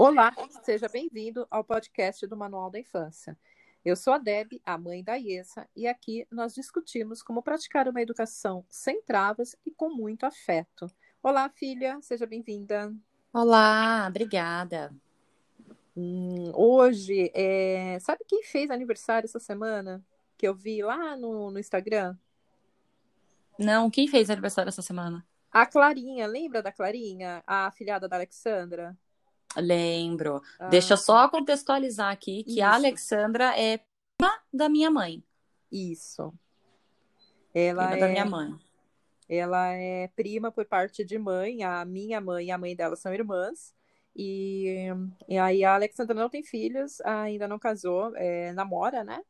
Olá, seja bem-vindo ao podcast do Manual da Infância. Eu sou a Deb, a mãe da Iesa, e aqui nós discutimos como praticar uma educação sem travas e com muito afeto. Olá, filha, seja bem-vinda. Olá, obrigada. Hum, hoje, é... sabe quem fez aniversário essa semana? Que eu vi lá no, no Instagram? Não, quem fez aniversário essa semana? A Clarinha, lembra da Clarinha? A afilhada da Alexandra? Lembro. Ah. Deixa só contextualizar aqui que Isso. a Alexandra é prima da minha mãe. Isso. Ela prima é... da minha mãe. Ela é prima por parte de mãe. A minha mãe e a mãe dela são irmãs. E, e aí a Alexandra não tem filhos, ainda não casou, é, namora, né?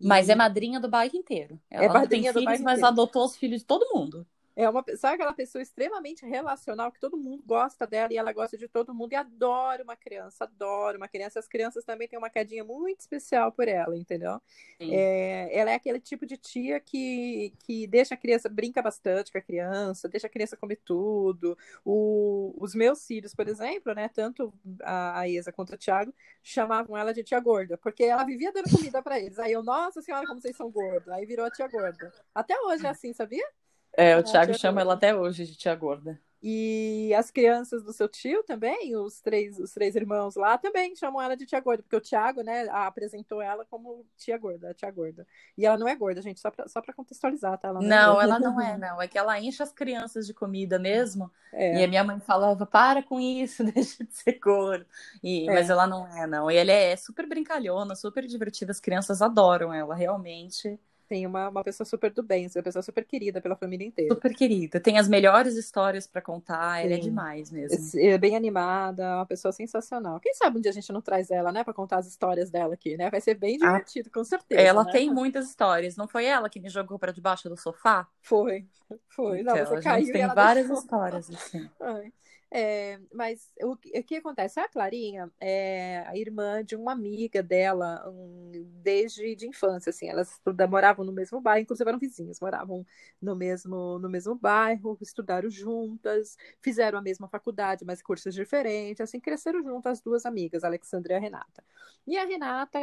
E... Mas é madrinha do bairro inteiro. Ela é madrinha não tem filhos, mas inteiro. adotou os filhos de todo mundo. É uma, sabe aquela pessoa extremamente relacional que todo mundo gosta dela e ela gosta de todo mundo e adora uma criança, adora uma criança. As crianças também têm uma quedinha muito especial por ela, entendeu? É, ela é aquele tipo de tia que, que deixa a criança, brinca bastante com a criança, deixa a criança comer tudo. O, os meus filhos, por exemplo, né, tanto a, a Isa quanto o Thiago, chamavam ela de tia gorda, porque ela vivia dando comida para eles. Aí eu, nossa senhora, como vocês são gordos. Aí virou a tia gorda. Até hoje é assim, sabia? É, o Thiago chama ela até hoje de tia gorda. E as crianças do seu tio também, os três, os três irmãos lá, também chamam ela de tia gorda, porque o Tiago, né, apresentou ela como tia gorda, tia gorda. E ela não é gorda, gente, só pra, só pra contextualizar, tá? Ela não, é não é ela não é, não. É que ela enche as crianças de comida mesmo. É. E a minha mãe falava, para com isso, deixa de ser gordo. E, é. Mas ela não é, não. E ela é super brincalhona, super divertida, as crianças adoram ela, realmente. Sim, uma, uma pessoa super do bem, uma pessoa super querida pela família inteira. Super querida. Tem as melhores histórias para contar, ela é demais mesmo. É bem animada, uma pessoa sensacional. Quem sabe um dia a gente não traz ela, né, para contar as histórias dela aqui, né? Vai ser bem ah, divertido, ah, com certeza. Ela né? tem muitas histórias. Não foi ela que me jogou para debaixo do sofá? Foi, foi. Não, então, você caiu tem várias deixou... histórias assim. Ai. É, mas o, o, que acontece? A Clarinha é a irmã de uma amiga dela um, desde de infância, assim, elas moravam no mesmo bairro, inclusive eram vizinhas, moravam no mesmo, no mesmo bairro, estudaram juntas, fizeram a mesma faculdade, mas cursos diferentes, assim, cresceram juntas as duas amigas, a Alexandra e a Renata. E a Renata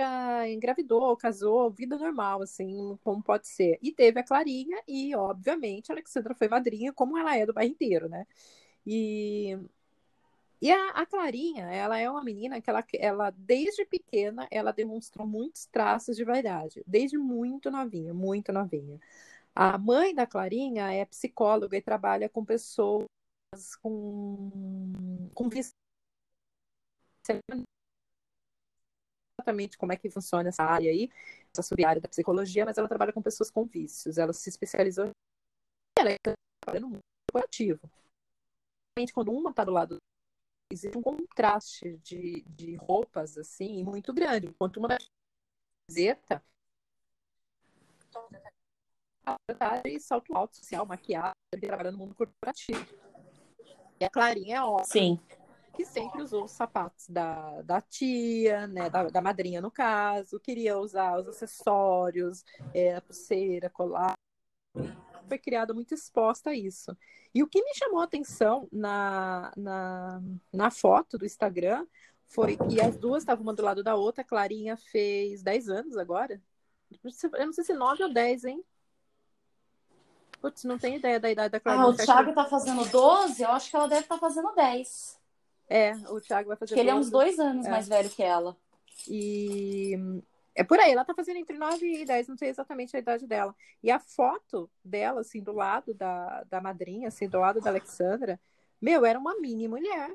engravidou, casou, vida normal, assim, como pode ser. E teve a Clarinha, e obviamente a Alexandra foi madrinha, como ela é do bairro inteiro, né? E, e a, a, Clarinha, ela é uma menina que ela, ela, desde pequena, ela demonstrou muitos traços de vaidade, desde muito novinha, muito novinha. A mãe da Clarinha é psicóloga e trabalha com pessoas com, com exatamente como é que funciona essa área aí, essa sub-área da psicologia, mas ela trabalha com pessoas com vícios. Ela se especializou ela é no mundo corporativo quando uma está do lado existe um contraste de, de roupas assim muito grande. Enquanto uma camiseta de salto alto social, maquiagem, trabalhando no mundo corporativo. E a Clarinha é óbvio Sim. que sempre usou os sapatos da, da tia, né, da, da madrinha no caso, queria usar os acessórios, é, a pulseira, colar foi criada muito exposta a isso. E o que me chamou a atenção na, na, na foto do Instagram foi que as duas estavam uma do lado da outra. A Clarinha fez 10 anos agora. Eu não sei se 9 ou 10, hein? Putz, não tenho ideia da idade da Clarinha. Ah, o Thiago tá fazendo 12, eu acho que ela deve estar tá fazendo 10. É, o Thiago vai fazer Porque 12. ele é uns dois anos é. mais velho que ela. E é por aí, ela tá fazendo entre 9 e 10, não sei exatamente a idade dela. E a foto dela, assim, do lado da, da madrinha, assim, do lado da Alexandra, meu, era uma mini mulher.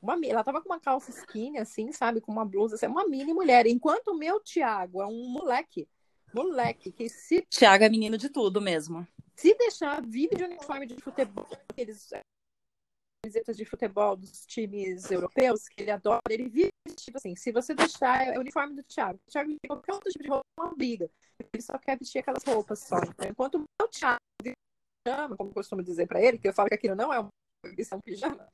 Uma, ela tava com uma calça skinny, assim, sabe? Com uma blusa, assim, uma mini mulher. Enquanto o meu Tiago é um moleque. Moleque, que se. Tiago é menino de tudo mesmo. Se deixar, vive de uniforme de futebol, aqueles camisetas de futebol dos times europeus, que ele adora, ele vive tipo assim, se você deixar, é o uniforme do Thiago. O Thiago tem qualquer outro tipo de roupa, uma briga. Ele só quer vestir aquelas roupas só. Então, enquanto o Thiago pijama, como eu costumo dizer para ele, que eu falo que aquilo não é um, isso é um pijama,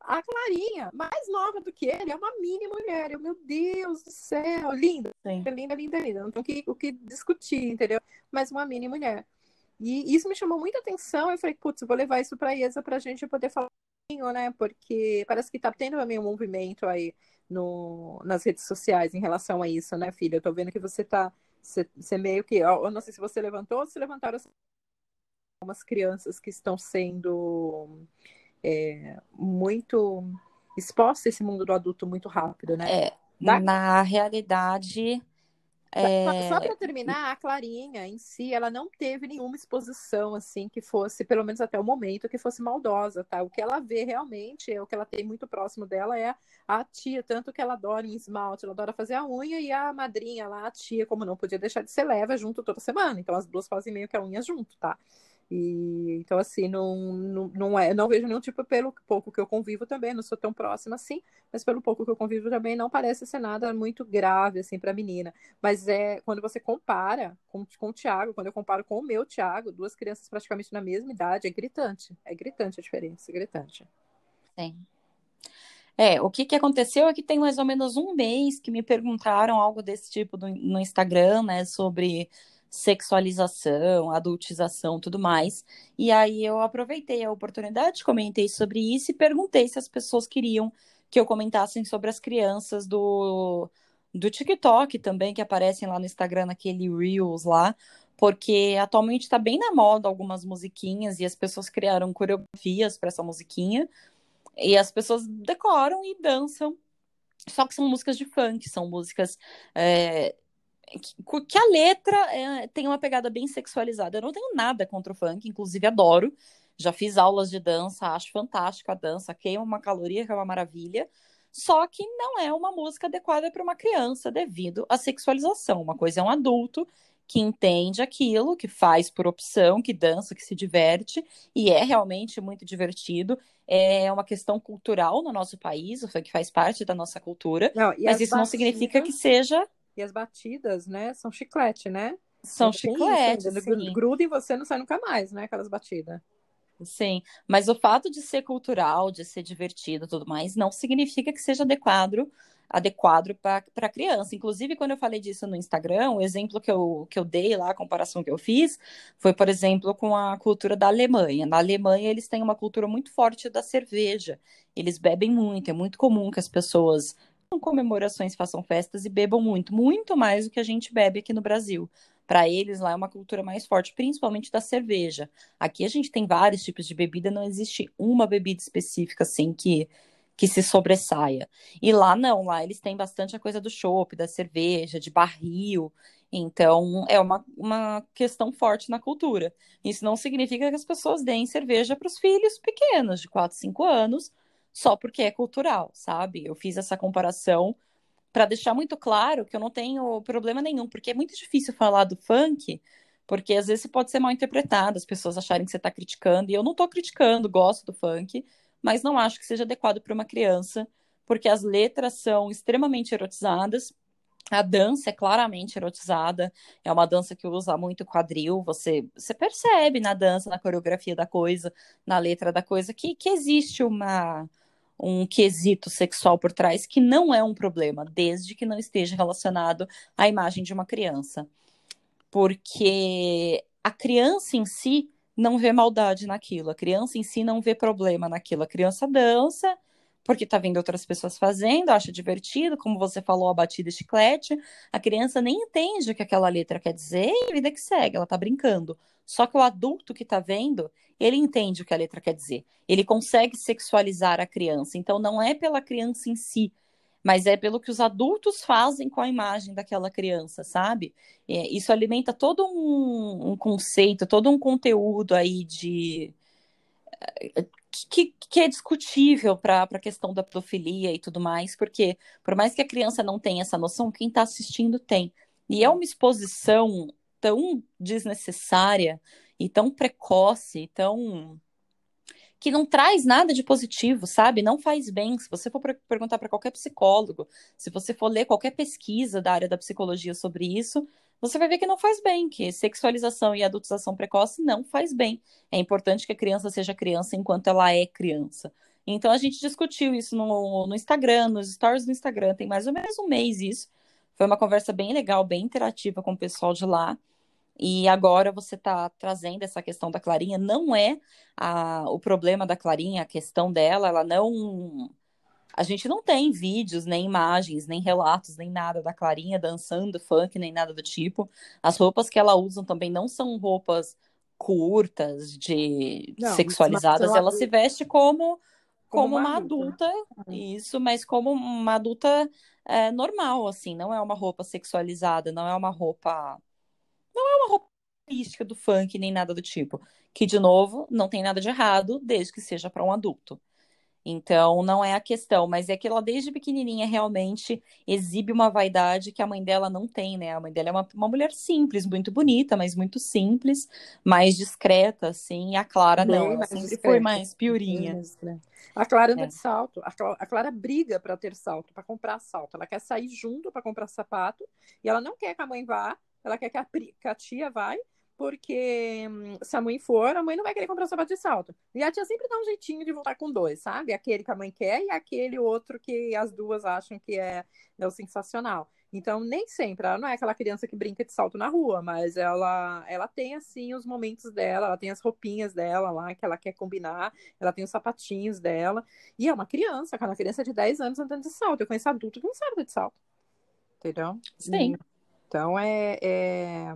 a Clarinha, mais nova do que ele, é uma mini mulher. Eu, meu Deus do céu, linda. Sim. Linda, linda, linda. Não tem o que, o que discutir, entendeu? Mas uma mini mulher. E isso me chamou muita atenção. Eu falei, putz, vou levar isso para a IESA para a gente poder falar né? Porque parece que está tendo também um movimento aí no, nas redes sociais em relação a isso, né, filha? Eu tô vendo que você tá. Você, você meio que. Eu não sei se você levantou ou se levantaram algumas crianças que estão sendo é, muito expostas a esse mundo do adulto muito rápido, né? É, na realidade, é... Só para terminar, a Clarinha em si, ela não teve nenhuma exposição assim que fosse, pelo menos até o momento, que fosse maldosa, tá? O que ela vê realmente, é o que ela tem muito próximo dela é a tia, tanto que ela adora em esmalte, ela adora fazer a unha e a madrinha lá, a tia, como não podia deixar de ser leva junto toda semana. Então as duas fazem meio que a unha junto, tá? E, então, assim, não, não, não, é, não vejo nenhum tipo, pelo pouco que eu convivo também, não sou tão próxima assim, mas pelo pouco que eu convivo também não parece ser nada muito grave, assim, para a menina. Mas é quando você compara com, com o Thiago, quando eu comparo com o meu Thiago, duas crianças praticamente na mesma idade, é gritante. É gritante a diferença, é gritante. Sim. É, o que, que aconteceu é que tem mais ou menos um mês que me perguntaram algo desse tipo do, no Instagram, né, sobre sexualização, adultização, tudo mais. E aí eu aproveitei a oportunidade, comentei sobre isso e perguntei se as pessoas queriam que eu comentassem sobre as crianças do do TikTok também que aparecem lá no Instagram naquele Reels lá, porque atualmente está bem na moda algumas musiquinhas e as pessoas criaram coreografias para essa musiquinha e as pessoas decoram e dançam. Só que são músicas de funk, são músicas é, que a letra é, tem uma pegada bem sexualizada. Eu não tenho nada contra o funk, inclusive adoro. Já fiz aulas de dança, acho fantástica a dança, queima uma caloria, que é uma maravilha. Só que não é uma música adequada para uma criança devido à sexualização. Uma coisa é um adulto que entende aquilo, que faz por opção, que dança, que se diverte, e é realmente muito divertido. É uma questão cultural no nosso país, o funk faz parte da nossa cultura, não, mas isso batidas... não significa que seja e as batidas, né, são chiclete, né? São chiclete, sim. Gruda em você não sai nunca mais, né, aquelas batidas. Sim, mas o fato de ser cultural, de ser divertido tudo mais, não significa que seja adequado adequado para criança. Inclusive, quando eu falei disso no Instagram, o exemplo que eu, que eu dei lá, a comparação que eu fiz, foi, por exemplo, com a cultura da Alemanha. Na Alemanha, eles têm uma cultura muito forte da cerveja. Eles bebem muito, é muito comum que as pessoas comemorações, façam festas e bebam muito, muito mais do que a gente bebe aqui no Brasil. Para eles lá é uma cultura mais forte, principalmente da cerveja. Aqui a gente tem vários tipos de bebida, não existe uma bebida específica assim que que se sobressaia. E lá não, lá eles têm bastante a coisa do chopp, da cerveja, de barril. Então, é uma, uma questão forte na cultura. Isso não significa que as pessoas deem cerveja para os filhos pequenos, de 4, 5 anos, só porque é cultural, sabe? Eu fiz essa comparação para deixar muito claro que eu não tenho problema nenhum, porque é muito difícil falar do funk, porque às vezes pode ser mal interpretado, as pessoas acharem que você está criticando, e eu não estou criticando, gosto do funk, mas não acho que seja adequado para uma criança, porque as letras são extremamente erotizadas, a dança é claramente erotizada, é uma dança que usa muito quadril, você, você percebe na dança, na coreografia da coisa, na letra da coisa, que, que existe uma, um quesito sexual por trás que não é um problema, desde que não esteja relacionado à imagem de uma criança. Porque a criança em si não vê maldade naquilo, a criança em si não vê problema naquilo. A criança dança porque tá vendo outras pessoas fazendo, acha divertido, como você falou, a batida chiclete. A criança nem entende o que aquela letra quer dizer e vida que segue, ela tá brincando. Só que o adulto que está vendo, ele entende o que a letra quer dizer. Ele consegue sexualizar a criança. Então, não é pela criança em si, mas é pelo que os adultos fazem com a imagem daquela criança, sabe? É, isso alimenta todo um, um, conceito, todo um conteúdo aí de. Que, que é discutível para a questão da pedofilia e tudo mais, porque por mais que a criança não tenha essa noção, quem está assistindo tem. E é uma exposição tão desnecessária e tão precoce, tão que não traz nada de positivo, sabe? Não faz bem. Se você for perguntar para qualquer psicólogo, se você for ler qualquer pesquisa da área da psicologia sobre isso, você vai ver que não faz bem, que sexualização e adultização precoce não faz bem. É importante que a criança seja criança enquanto ela é criança. Então a gente discutiu isso no, no Instagram, nos stories do Instagram, tem mais ou menos um mês isso. Foi uma conversa bem legal, bem interativa com o pessoal de lá. e agora você está trazendo essa questão da Clarinha. Não é a, o problema da Clarinha, a questão dela, ela não. A gente não tem vídeos, nem imagens, nem relatos, nem nada da Clarinha dançando funk, nem nada do tipo. As roupas que ela usa também não são roupas curtas, de não, sexualizadas. Ela se veste como como, como uma, adulta, adulta, isso, mas como uma adulta é, normal, assim, não é uma roupa sexualizada, não é uma roupa não é uma roupa do funk nem nada do tipo. Que, de novo, não tem nada de errado, desde que seja para um adulto. Então, não é a questão, mas é que ela, desde pequenininha, realmente exibe uma vaidade que a mãe dela não tem, né? A mãe dela é uma, uma mulher simples, muito bonita, mas muito simples, mais discreta, assim. E a Clara Bem não, ela sempre discreta. foi mais piorinha. A Clara anda é. de salto. A Clara, a Clara briga para ter salto, para comprar salto. Ela quer sair junto para comprar sapato e ela não quer que a mãe vá ela quer que a, que a tia vai, porque hum, se a mãe for, a mãe não vai querer comprar sapato de salto. E a tia sempre dá um jeitinho de voltar com dois, sabe? Aquele que a mãe quer e aquele outro que as duas acham que é, é o sensacional. Então, nem sempre, ela não é aquela criança que brinca de salto na rua, mas ela, ela tem, assim, os momentos dela, ela tem as roupinhas dela lá, que ela quer combinar, ela tem os sapatinhos dela, e é uma criança, uma criança de 10 anos andando de salto. Eu conheço adulto que não sabe de salto, entendeu? Sim. Então, é, é,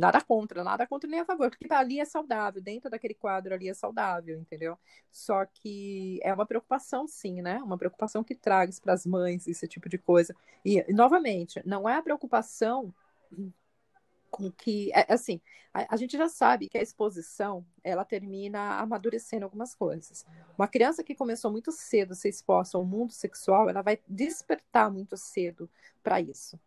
nada contra, nada contra nem a favor, porque ali é saudável, dentro daquele quadro ali é saudável, entendeu? Só que é uma preocupação, sim, né? Uma preocupação que traz para as mães esse tipo de coisa. E, novamente, não é a preocupação com que, é, assim, a, a, gente já sabe que a exposição, ela termina amadurecendo algumas coisas. Uma criança que começou muito cedo a ser exposta ao mundo sexual, ela vai despertar muito cedo para isso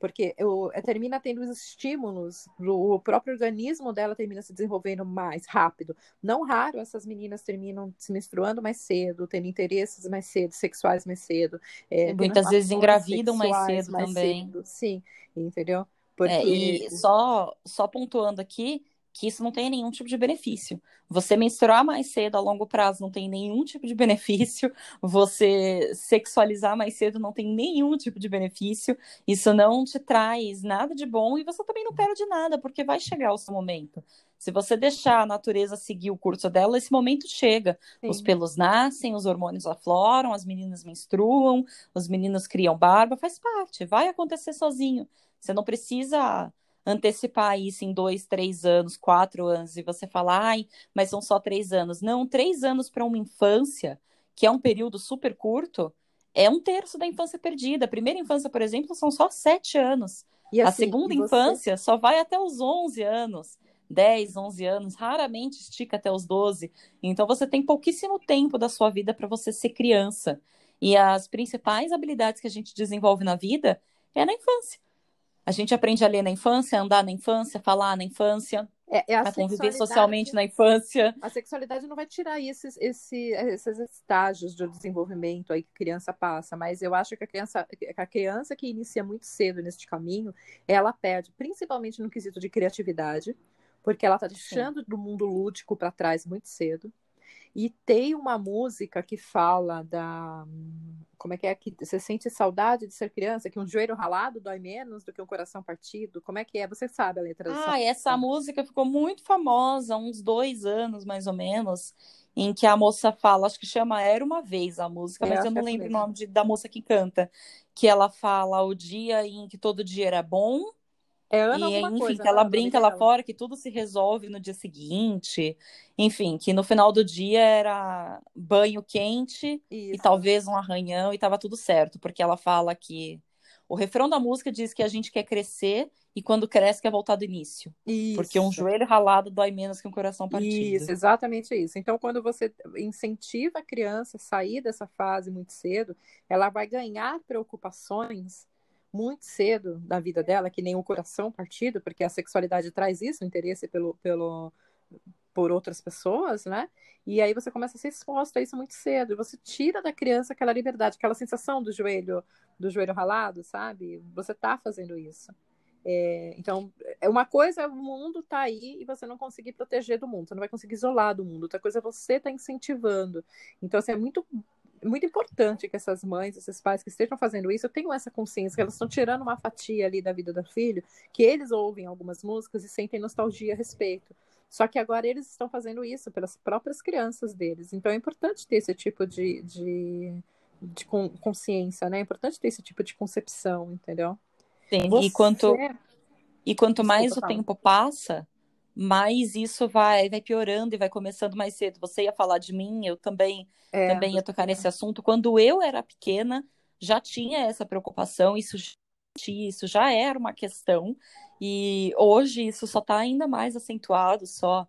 porque eu, eh, termina tendo os estímulos, o próprio organismo dela termina se desenvolvendo mais rápido. Não raro essas meninas terminam se menstruando mais cedo, tendo interesses mais cedo, sexuais mais cedo. É, Muitas vezes engravidam mais cedo mais também. Cedo. Sim, entendeu? Porque... É, e só, só pontuando aqui, que isso não tem nenhum tipo de benefício. Você menstruar mais cedo a longo prazo não tem nenhum tipo de benefício. Você sexualizar mais cedo não tem nenhum tipo de benefício. Isso não te traz nada de bom e você também não perde nada, porque vai chegar o seu momento. Se você deixar a natureza seguir o curso dela, esse momento chega. Sim. Os pelos nascem, os hormônios afloram, as meninas menstruam, os meninos criam barba, faz parte, vai acontecer sozinho. Você não precisa antecipar isso em dois, três anos, quatro anos, e você falar, ai, mas são só três anos. Não, três anos para uma infância, que é um período super curto, é um terço da infância perdida. A primeira infância, por exemplo, são só sete anos. Assim, a segunda você... infância só vai até os 11 anos. 10, 11 anos, raramente estica até os 12. Então você tem pouquíssimo tempo da sua vida para você ser criança. E as principais habilidades que a gente desenvolve na vida é na infância. A gente aprende a ler na infância, a andar na infância, falar na infância, é, é a, a conviver socialmente na infância. A sexualidade não vai tirar esses, esses, esses estágios de desenvolvimento aí que a criança passa, mas eu acho que a criança, a criança que inicia muito cedo neste caminho, ela perde, principalmente no quesito de criatividade, porque ela está deixando Sim. do mundo lúdico para trás muito cedo. E tem uma música que fala da. Como é que é que você sente saudade de ser criança? Que um joelho ralado dói menos do que um coração partido? Como é que é? Você sabe a letra Ah, essa música ficou muito famosa, uns dois anos mais ou menos, em que a moça fala, acho que chama Era uma Vez a música, é, mas eu não lembro o nome de, da moça que canta. Que ela fala o dia em que todo dia era bom é Ana e, enfim, coisa, que ela né? brinca lá fora, que tudo se resolve no dia seguinte. Enfim, que no final do dia era banho quente Isso. e talvez um arranhão e tava tudo certo, porque ela fala que o refrão da música diz que a gente quer crescer e quando cresce quer voltar do início. Isso. Porque um joelho ralado dói menos que um coração partido. Isso, exatamente isso. Então, quando você incentiva a criança a sair dessa fase muito cedo, ela vai ganhar preocupações muito cedo na vida dela, que nem o coração partido, porque a sexualidade traz isso, o interesse pelo, pelo, por outras pessoas, né? E aí você começa a ser exposto a isso muito cedo. E você tira da criança aquela liberdade, aquela sensação do joelho, do joelho ralado, sabe? Você tá fazendo isso. É, então, é uma coisa, o mundo tá aí e você não conseguir proteger do mundo, você não vai conseguir isolar do mundo. Outra coisa, você tá incentivando. Então, assim, é muito muito importante que essas mães, esses pais que estejam fazendo isso, tenham essa consciência que elas estão tirando uma fatia ali da vida do filho, que eles ouvem algumas músicas e sentem nostalgia a respeito. Só que agora eles estão fazendo isso pelas próprias crianças deles. Então é importante ter esse tipo de, de, de consciência, né? É importante ter esse tipo de concepção, entendeu? Sim, Você... e quanto, e quanto mais o tempo passa, mais isso vai, vai piorando e vai começando mais cedo. Você ia falar de mim, eu também, é, também ia tocar nesse assunto. Quando eu era pequena, já tinha essa preocupação, isso, isso já era uma questão, e hoje isso só está ainda mais acentuado, só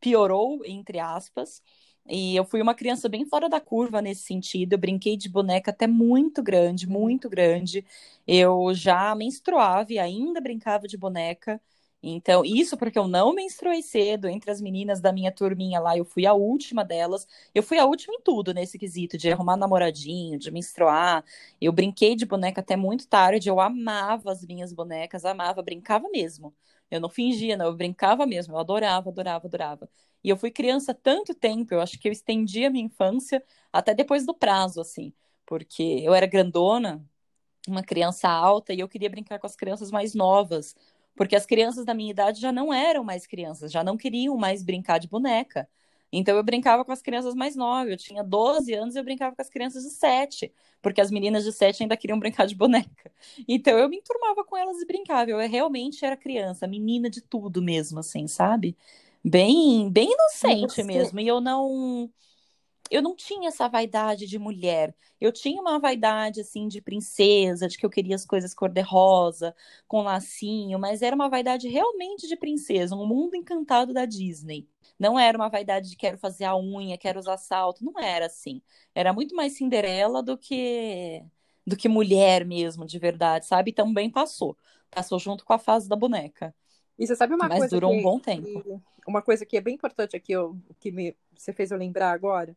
piorou, entre aspas. E eu fui uma criança bem fora da curva nesse sentido. Eu brinquei de boneca até muito grande, muito grande. Eu já menstruava e ainda brincava de boneca. Então, isso porque eu não menstruei cedo entre as meninas da minha turminha lá, eu fui a última delas. Eu fui a última em tudo nesse quesito, de arrumar namoradinho, de menstruar. Eu brinquei de boneca até muito tarde, eu amava as minhas bonecas, amava, brincava mesmo. Eu não fingia, não, eu brincava mesmo, eu adorava, adorava, adorava. E eu fui criança tanto tempo, eu acho que eu estendi a minha infância até depois do prazo, assim, porque eu era grandona, uma criança alta, e eu queria brincar com as crianças mais novas, porque as crianças da minha idade já não eram mais crianças, já não queriam mais brincar de boneca. Então eu brincava com as crianças mais novas. Eu tinha 12 anos e eu brincava com as crianças de 7, porque as meninas de 7 ainda queriam brincar de boneca. Então eu me enturmava com elas e brincava. Eu realmente era criança, menina de tudo mesmo, assim, sabe? Bem, bem inocente Você... mesmo. E eu não eu não tinha essa vaidade de mulher. Eu tinha uma vaidade, assim, de princesa, de que eu queria as coisas cor-de-rosa, com lacinho, mas era uma vaidade realmente de princesa, um mundo encantado da Disney. Não era uma vaidade de quero fazer a unha, quero usar salto, não era assim. Era muito mais Cinderela do que do que mulher mesmo, de verdade, sabe? E também passou. Passou junto com a fase da boneca. E você sabe uma Mas coisa durou que, um bom tempo. uma coisa que é bem importante aqui, eu, que me, você fez eu lembrar agora,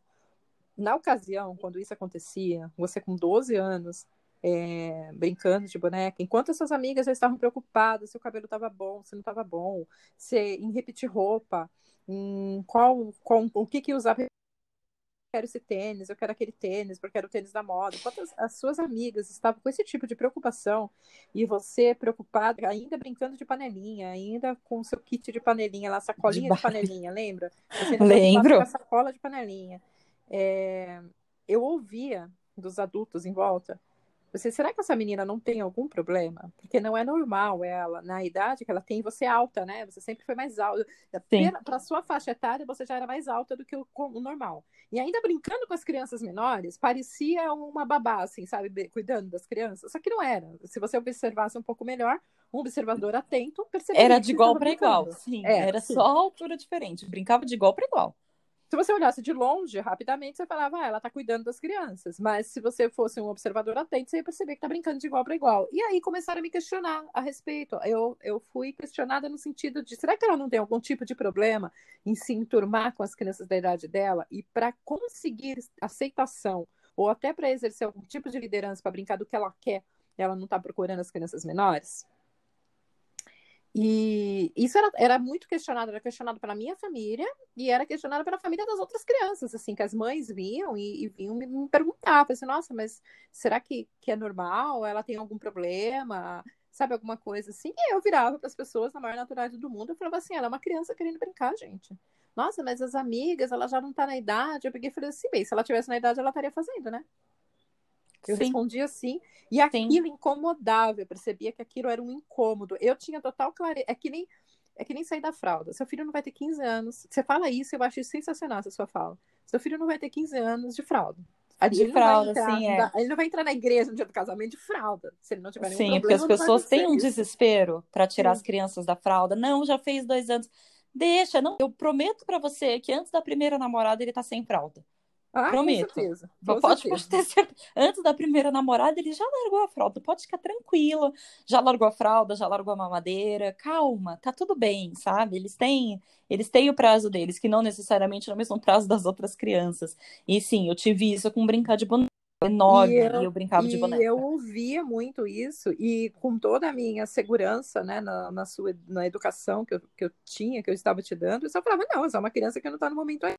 na ocasião, quando isso acontecia, você com 12 anos, é, brincando de boneca, enquanto as suas amigas já estavam preocupadas se o cabelo estava bom, se não estava bom, se em repetir roupa, em qual, qual o que que usava eu quero esse tênis, eu quero aquele tênis, porque era o tênis da moda. Enquanto as, as, suas amigas estavam com esse tipo de preocupação e você preocupada, ainda brincando de panelinha, ainda com o seu kit de panelinha, lá, sacolinha de, de panelinha, lembra? Você Lembro. Com a sacola de panelinha é, eu ouvia dos adultos em volta. Você, será que essa menina não tem algum problema? Porque não é normal ela, na idade que ela tem, você é alta, né? Você sempre foi mais alta. Para sua faixa etária, você já era mais alta do que o, o, normal. E ainda brincando com as crianças menores, parecia uma babá, assim, sabe? Cuidando das crianças. Só que não era. Se você observasse um pouco melhor, um observador atento percebia. Era de igual para igual, sim. É, era sim. só altura diferente. Brincava de igual para igual se você olhasse de longe, rapidamente você falava, ah, ela tá cuidando das crianças. Mas se você fosse um observador atento, você ia perceber que tá brincando de igual para igual. E aí começaram a me questionar a respeito. Eu, eu fui questionada no sentido de, será que ela não tem algum tipo de problema em se enturmar com as crianças da idade dela? E para conseguir aceitação, ou até para exercer algum tipo de liderança para brincar do que ela quer, ela não tá procurando as crianças menores? E isso era, era muito questionado, era questionado pela minha família e era questionado pela família das outras crianças, assim, que as mães vinham e, e vinham me, me perguntar, assim, nossa, mas será que, que é normal? Ela tem algum problema? Sabe, alguma coisa assim? E eu virava para as pessoas na maior naturalidade do mundo, eu falava assim, ela é uma criança querendo brincar, gente. Nossa, mas as amigas, ela já não tá na idade. Eu peguei e falei assim, bem, se ela tivesse na idade, ela estaria fazendo, né? Eu Sim. respondia assim, e aquilo Sim. incomodava, eu percebia que aquilo era um incômodo. Eu tinha total clareza, é que nem é que nem sair da fralda. Seu filho não vai ter 15 anos. Você fala isso, eu acho sensacional essa sua fala. Seu filho não vai ter 15 anos de fralda. De ele fralda, entrar, sim, é. Ele não vai entrar na igreja no dia do casamento de fralda, se ele não tiver nenhum sim, problema. Sim, porque as pessoas têm um desespero para tirar sim. as crianças da fralda. Não, já fez dois anos. Deixa, não. Eu prometo para você que antes da primeira namorada ele tá sem fralda. Ah, Prometo. Com certeza. Com pode, certeza. ter certeza. Antes da primeira namorada, ele já largou a fralda. Pode ficar tranquila. Já largou a fralda, já largou a mamadeira. Calma, tá tudo bem, sabe? Eles têm, eles têm o prazo deles, que não necessariamente é o mesmo prazo das outras crianças. E sim, eu tive isso com brincar de boneca enorme e eu, e eu brincava de boneca. eu ouvia muito isso e com toda a minha segurança né, na, na sua na educação que eu, que eu tinha, que eu estava te dando, eu só falava, não, é só uma criança que não está no momento ainda.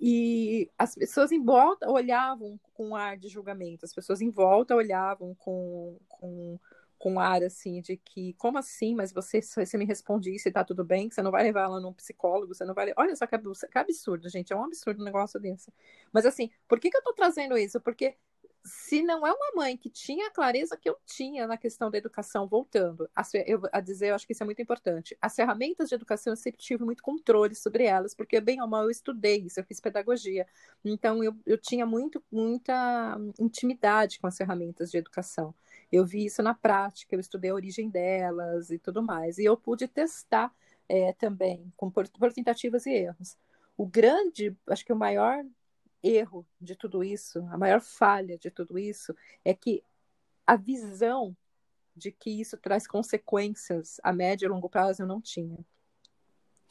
E as pessoas em volta olhavam com ar de julgamento, as pessoas em volta olhavam com, com, com ar assim de que, como assim? Mas você, você me responde isso e tá tudo bem, que você não vai levar ela num psicólogo, você não vai. Olha só que absurdo, gente, é um absurdo um negócio desse. Mas assim, por que, que eu tô trazendo isso? Porque se não é uma mãe que tinha a clareza que eu tinha na questão da educação, voltando a, eu, a dizer, eu acho que isso é muito importante. As ferramentas de educação eu sempre tive muito controle sobre elas, porque bem ou mal eu estudei isso, eu fiz pedagogia. Então eu, eu tinha muito, muita intimidade com as ferramentas de educação. Eu vi isso na prática, eu estudei a origem delas e tudo mais. E eu pude testar é, também, com, por, por tentativas e erros. O grande, acho que o maior erro de tudo isso, a maior falha de tudo isso, é que a visão de que isso traz consequências a médio e longo prazo eu não tinha.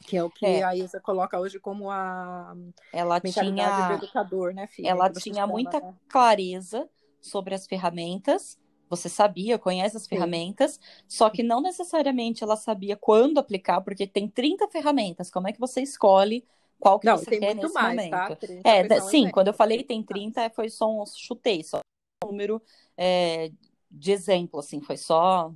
Que é o que é. a Isa coloca hoje como a ela tinha... do educador, né, filha? Ela tinha chama, muita né? clareza sobre as ferramentas, você sabia, conhece as Sim. ferramentas, só que não necessariamente ela sabia quando aplicar, porque tem 30 ferramentas. Como é que você escolhe qual que não, você quer nesse mais, momento. Tá? É, sim, exemplo. quando eu falei tem 30, foi só um chutei, só um número é, de exemplo, assim, foi só.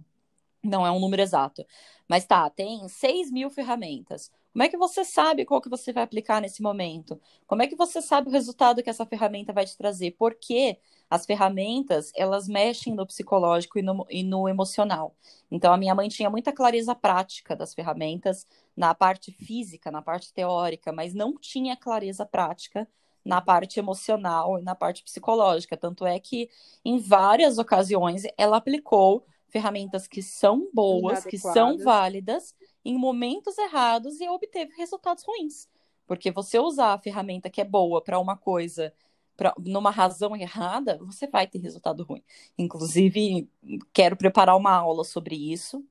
Não é um número exato. Mas tá, tem 6 mil ferramentas. Como é que você sabe qual que você vai aplicar nesse momento? Como é que você sabe o resultado que essa ferramenta vai te trazer? Porque as ferramentas, elas mexem no psicológico e no, e no emocional. Então, a minha mãe tinha muita clareza prática das ferramentas, na parte física, na parte teórica, mas não tinha clareza prática na parte emocional e na parte psicológica. Tanto é que, em várias ocasiões, ela aplicou ferramentas que são boas, que são válidas, em momentos errados e obteve resultados ruins. Porque você usar a ferramenta que é boa para uma coisa, pra, numa razão errada, você vai ter resultado ruim. Inclusive, quero preparar uma aula sobre isso.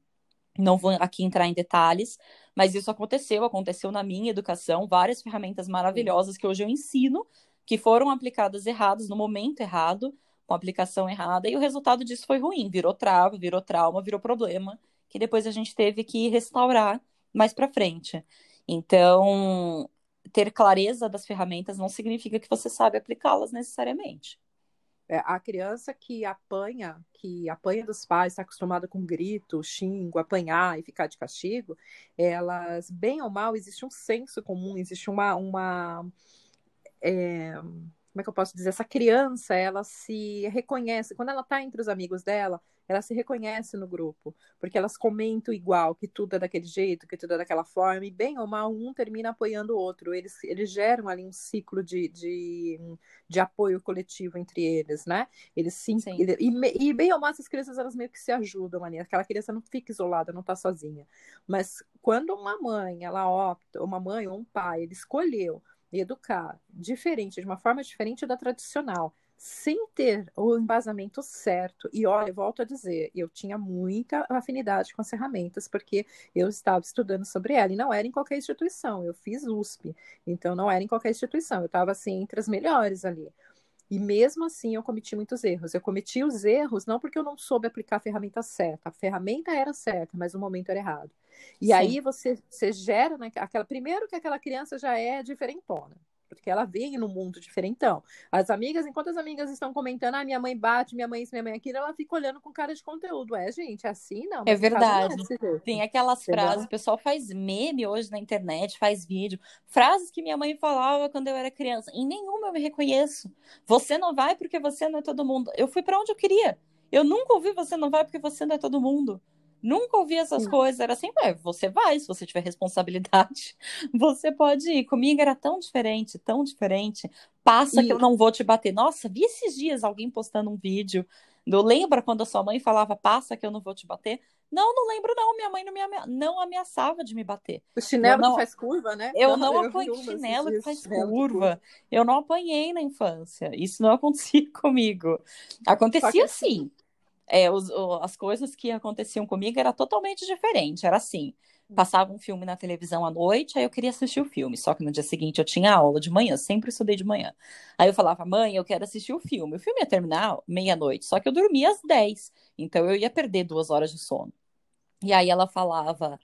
Não vou aqui entrar em detalhes, mas isso aconteceu, aconteceu na minha educação, várias ferramentas maravilhosas que hoje eu ensino, que foram aplicadas erradas no momento errado, com aplicação errada, e o resultado disso foi ruim, virou trava, virou trauma, virou problema, que depois a gente teve que restaurar mais para frente. Então, ter clareza das ferramentas não significa que você sabe aplicá-las necessariamente. É, a criança que apanha, que apanha dos pais, está acostumada com grito, xingo, apanhar e ficar de castigo, elas, bem ou mal, existe um senso comum, existe uma, uma é, como é que eu posso dizer? Essa criança, ela se reconhece, quando ela está entre os amigos dela, ela se reconhece no grupo, porque elas comentam igual, que tudo é daquele jeito, que tudo é daquela forma, e bem ou mal, um termina apoiando o outro. Eles, eles geram ali um ciclo de, de, de apoio coletivo entre eles, né? Eles sim, ele, e, e, bem ou mal, essas crianças, elas meio que se ajudam ali. Aquela criança não fica isolada, não está sozinha. Mas quando uma mãe, ela opta, uma mãe ou um pai, ele escolheu educar diferente, de uma forma diferente da tradicional, sem ter o embasamento certo. E olha, volto a dizer, eu tinha muita afinidade com as ferramentas, porque eu estava estudando sobre ela, e não era em qualquer instituição. Eu fiz USP, então não era em qualquer instituição. Eu estava assim entre as melhores ali. E mesmo assim eu cometi muitos erros. Eu cometi os erros não porque eu não soube aplicar a ferramenta certa. A ferramenta era certa, mas o momento era errado. E Sim. aí você, você gera né, aquela. Primeiro que aquela criança já é diferentona porque ela vem no mundo diferentão. As amigas, enquanto as amigas estão comentando, ah, minha mãe bate, minha mãe isso, minha mãe aquilo, ela fica olhando com cara de conteúdo. É, gente, é assim não. É verdade. Não é Tem aquelas Entendeu? frases, o pessoal faz meme hoje na internet, faz vídeo. Frases que minha mãe falava quando eu era criança. Em nenhuma eu me reconheço. Você não vai porque você não é todo mundo. Eu fui para onde eu queria. Eu nunca ouvi você não vai porque você não é todo mundo. Nunca ouvi essas coisas. Era sempre, assim, você vai, se você tiver responsabilidade, você pode ir. Comigo era tão diferente, tão diferente. Passa e... que eu não vou te bater. Nossa, vi esses dias alguém postando um vídeo. Do, lembra quando a sua mãe falava, passa que eu não vou te bater? Não, não lembro, não. Minha mãe não, me amea... não ameaçava de me bater. O chinelo não... que faz curva, né? Eu não, não apanhei chinelo que faz curva. curva. Eu não apanhei na infância. Isso não acontecia comigo. Acontecia sim é, os, as coisas que aconteciam comigo era totalmente diferente. Era assim: passava um filme na televisão à noite, aí eu queria assistir o filme. Só que no dia seguinte eu tinha aula de manhã, sempre estudei de manhã. Aí eu falava, mãe, eu quero assistir o filme. O filme ia terminar meia-noite, só que eu dormia às 10. Então eu ia perder duas horas de sono. E aí ela falava,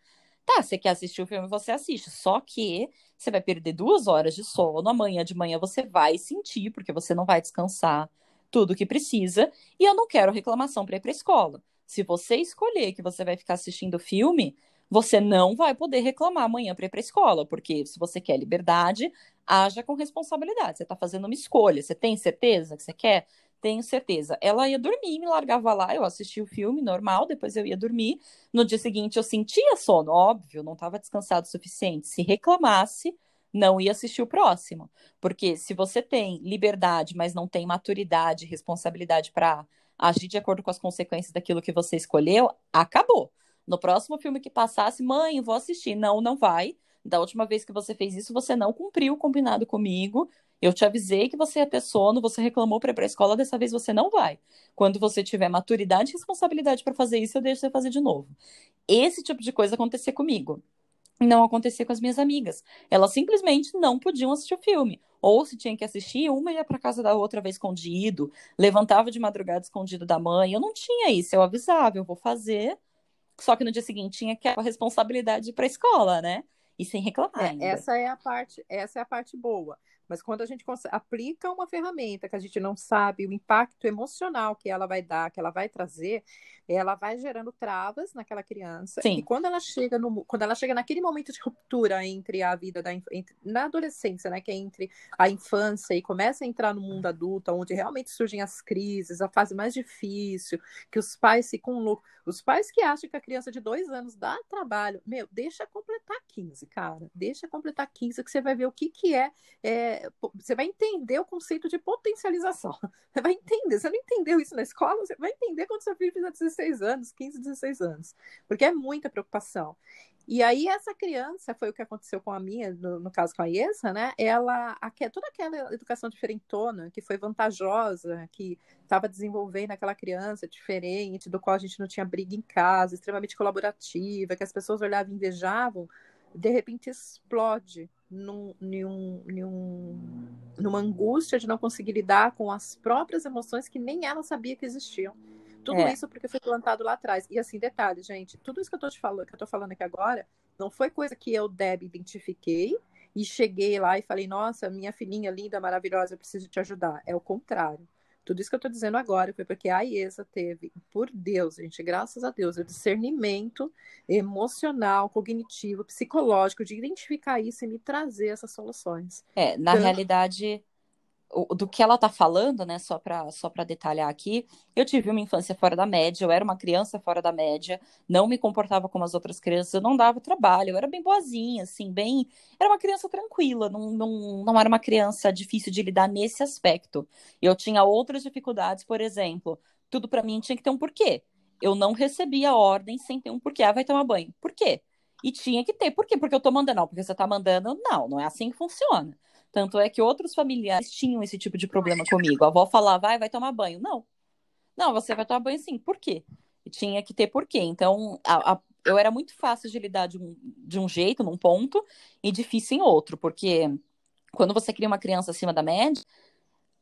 Tá, você quer assistir o filme, você assiste. Só que você vai perder duas horas de sono. Amanhã de manhã você vai sentir, porque você não vai descansar tudo o que precisa. E eu não quero reclamação para ir para escola. Se você escolher que você vai ficar assistindo filme, você não vai poder reclamar amanhã para ir para escola, porque se você quer liberdade, haja com responsabilidade. Você está fazendo uma escolha. Você tem certeza que você quer? Tenho certeza. Ela ia dormir, me largava lá, eu assistia o filme normal, depois eu ia dormir. No dia seguinte eu sentia sono, óbvio, não estava descansado o suficiente. Se reclamasse, não ia assistir o próximo. Porque se você tem liberdade, mas não tem maturidade, responsabilidade para agir de acordo com as consequências daquilo que você escolheu, acabou. No próximo filme que passasse, mãe, vou assistir. Não, não vai. Da última vez que você fez isso, você não cumpriu o combinado comigo. Eu te avisei que você ter sono, você reclamou para ir para a escola, dessa vez você não vai. Quando você tiver maturidade e responsabilidade para fazer isso, eu deixo você fazer de novo. Esse tipo de coisa acontecia comigo. Não acontecia com as minhas amigas. Elas simplesmente não podiam assistir o filme. Ou se tinha que assistir, uma ia para casa da outra vez escondido, levantava de madrugada escondido da mãe. Eu não tinha isso, eu avisava, eu vou fazer, só que no dia seguinte tinha que a responsabilidade para a escola, né? E sem reclamar. É, essa é a parte, essa é a parte boa. Mas quando a gente aplica uma ferramenta que a gente não sabe o impacto emocional que ela vai dar, que ela vai trazer, ela vai gerando travas naquela criança. Sim. E quando ela chega no, quando ela chega naquele momento de ruptura entre a vida da entre, na adolescência, né, que é entre a infância e começa a entrar no mundo adulto, onde realmente surgem as crises, a fase mais difícil, que os pais ficam loucos. Os pais que acham que a criança de dois anos dá trabalho, meu, deixa completar 15, cara. Deixa completar 15 que você vai ver o que, que é, é você vai entender o conceito de potencialização. Você vai entender. Você não entendeu isso na escola, você vai entender quando seu filho fizer 16 anos, 15, 16 anos. Porque é muita preocupação. E aí, essa criança, foi o que aconteceu com a minha, no, no caso com a Iesa, né? Ela, a, toda aquela educação diferentona, que foi vantajosa, que estava desenvolvendo aquela criança diferente, do qual a gente não tinha briga em casa, extremamente colaborativa, que as pessoas olhavam e invejavam, de repente explode num, num, num, numa angústia de não conseguir lidar com as próprias emoções que nem ela sabia que existiam. Tudo é. isso porque foi plantado lá atrás. E assim, detalhe, gente, tudo isso que eu tô te falando, que eu tô falando aqui agora, não foi coisa que eu, Deb, identifiquei e cheguei lá e falei, nossa, minha filhinha linda, maravilhosa, eu preciso te ajudar. É o contrário. Tudo isso que eu estou dizendo agora foi porque a IESA teve, por Deus, gente, graças a Deus, o discernimento emocional, cognitivo, psicológico de identificar isso e me trazer essas soluções. É, na então, realidade, do que ela está falando, né, só para só detalhar aqui, eu tive uma infância fora da média, eu era uma criança fora da média, não me comportava como as outras crianças, eu não dava trabalho, eu era bem boazinha, assim, bem, era uma criança tranquila, não, não, não era uma criança difícil de lidar nesse aspecto. Eu tinha outras dificuldades, por exemplo, tudo para mim tinha que ter um porquê. Eu não recebia ordem sem ter um porquê. Ah, vai tomar banho. Por quê? E tinha que ter. Por quê? Porque eu tô mandando. Não, porque você tá mandando. Não, não é assim que funciona. Tanto é que outros familiares tinham esse tipo de problema comigo. A avó falava, vai, vai tomar banho. Não. Não, você vai tomar banho sim. Por quê? E tinha que ter porquê. Então, a, a, eu era muito fácil de lidar de um, de um jeito, num ponto, e difícil em outro, porque quando você cria uma criança acima da média,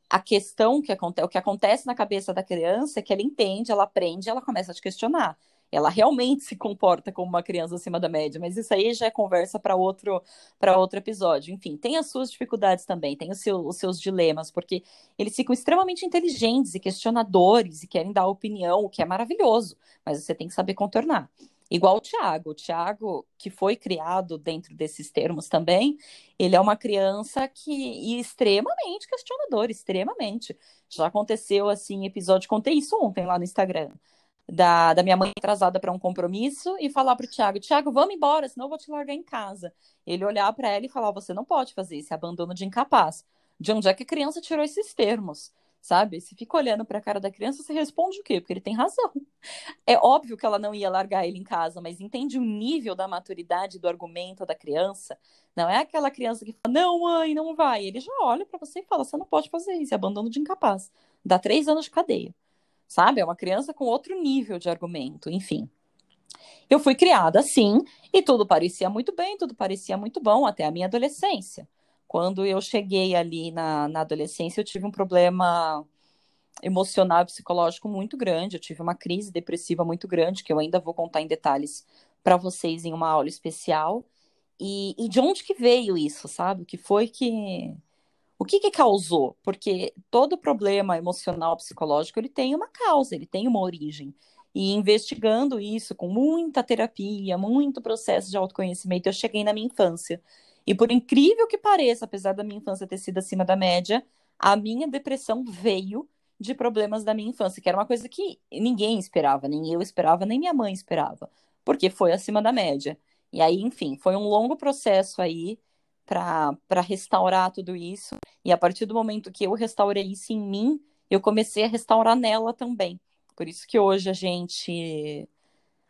a questão que acontece, o que acontece na cabeça da criança é que ela entende, ela aprende, ela começa a te questionar ela realmente se comporta como uma criança acima da média, mas isso aí já é conversa para outro para outro episódio. Enfim, tem as suas dificuldades também, tem os, seu, os seus dilemas, porque eles ficam extremamente inteligentes e questionadores e querem dar opinião, o que é maravilhoso, mas você tem que saber contornar. Igual o Tiago. O Tiago, que foi criado dentro desses termos também, ele é uma criança que extremamente questionador, extremamente. Já aconteceu assim, episódio, contei isso ontem lá no Instagram da, da minha mãe atrasada para um compromisso e falar para o Tiago: Tiago, vamos embora, senão eu vou te largar em casa. Ele olhar para ela e falar: Você não pode fazer isso, abandono de incapaz. De onde é que a criança tirou esses termos? Sabe? Se fica olhando para a cara da criança, você responde o quê? Porque ele tem razão. É óbvio que ela não ia largar ele em casa, mas entende o nível da maturidade do argumento da criança. Não é aquela criança que fala, não, mãe, não vai. Ele já olha para você e fala, você não pode fazer isso, abandono de incapaz. Dá três anos de cadeia sabe? É uma criança com outro nível de argumento, enfim. Eu fui criada assim e tudo parecia muito bem, tudo parecia muito bom até a minha adolescência. Quando eu cheguei ali na, na adolescência, eu tive um problema emocional e psicológico muito grande. Eu tive uma crise depressiva muito grande, que eu ainda vou contar em detalhes para vocês em uma aula especial. E, e, de onde que veio isso, sabe? O que foi que. O que que causou? Porque todo problema emocional, psicológico, ele tem uma causa, ele tem uma origem. E investigando isso com muita terapia, muito processo de autoconhecimento, eu cheguei na minha infância. E por incrível que pareça, apesar da minha infância ter sido acima da média, a minha depressão veio de problemas da minha infância, que era uma coisa que ninguém esperava, nem eu esperava, nem minha mãe esperava, porque foi acima da média. E aí, enfim, foi um longo processo aí para restaurar tudo isso. E a partir do momento que eu restaurei isso em mim, eu comecei a restaurar nela também. Por isso que hoje a gente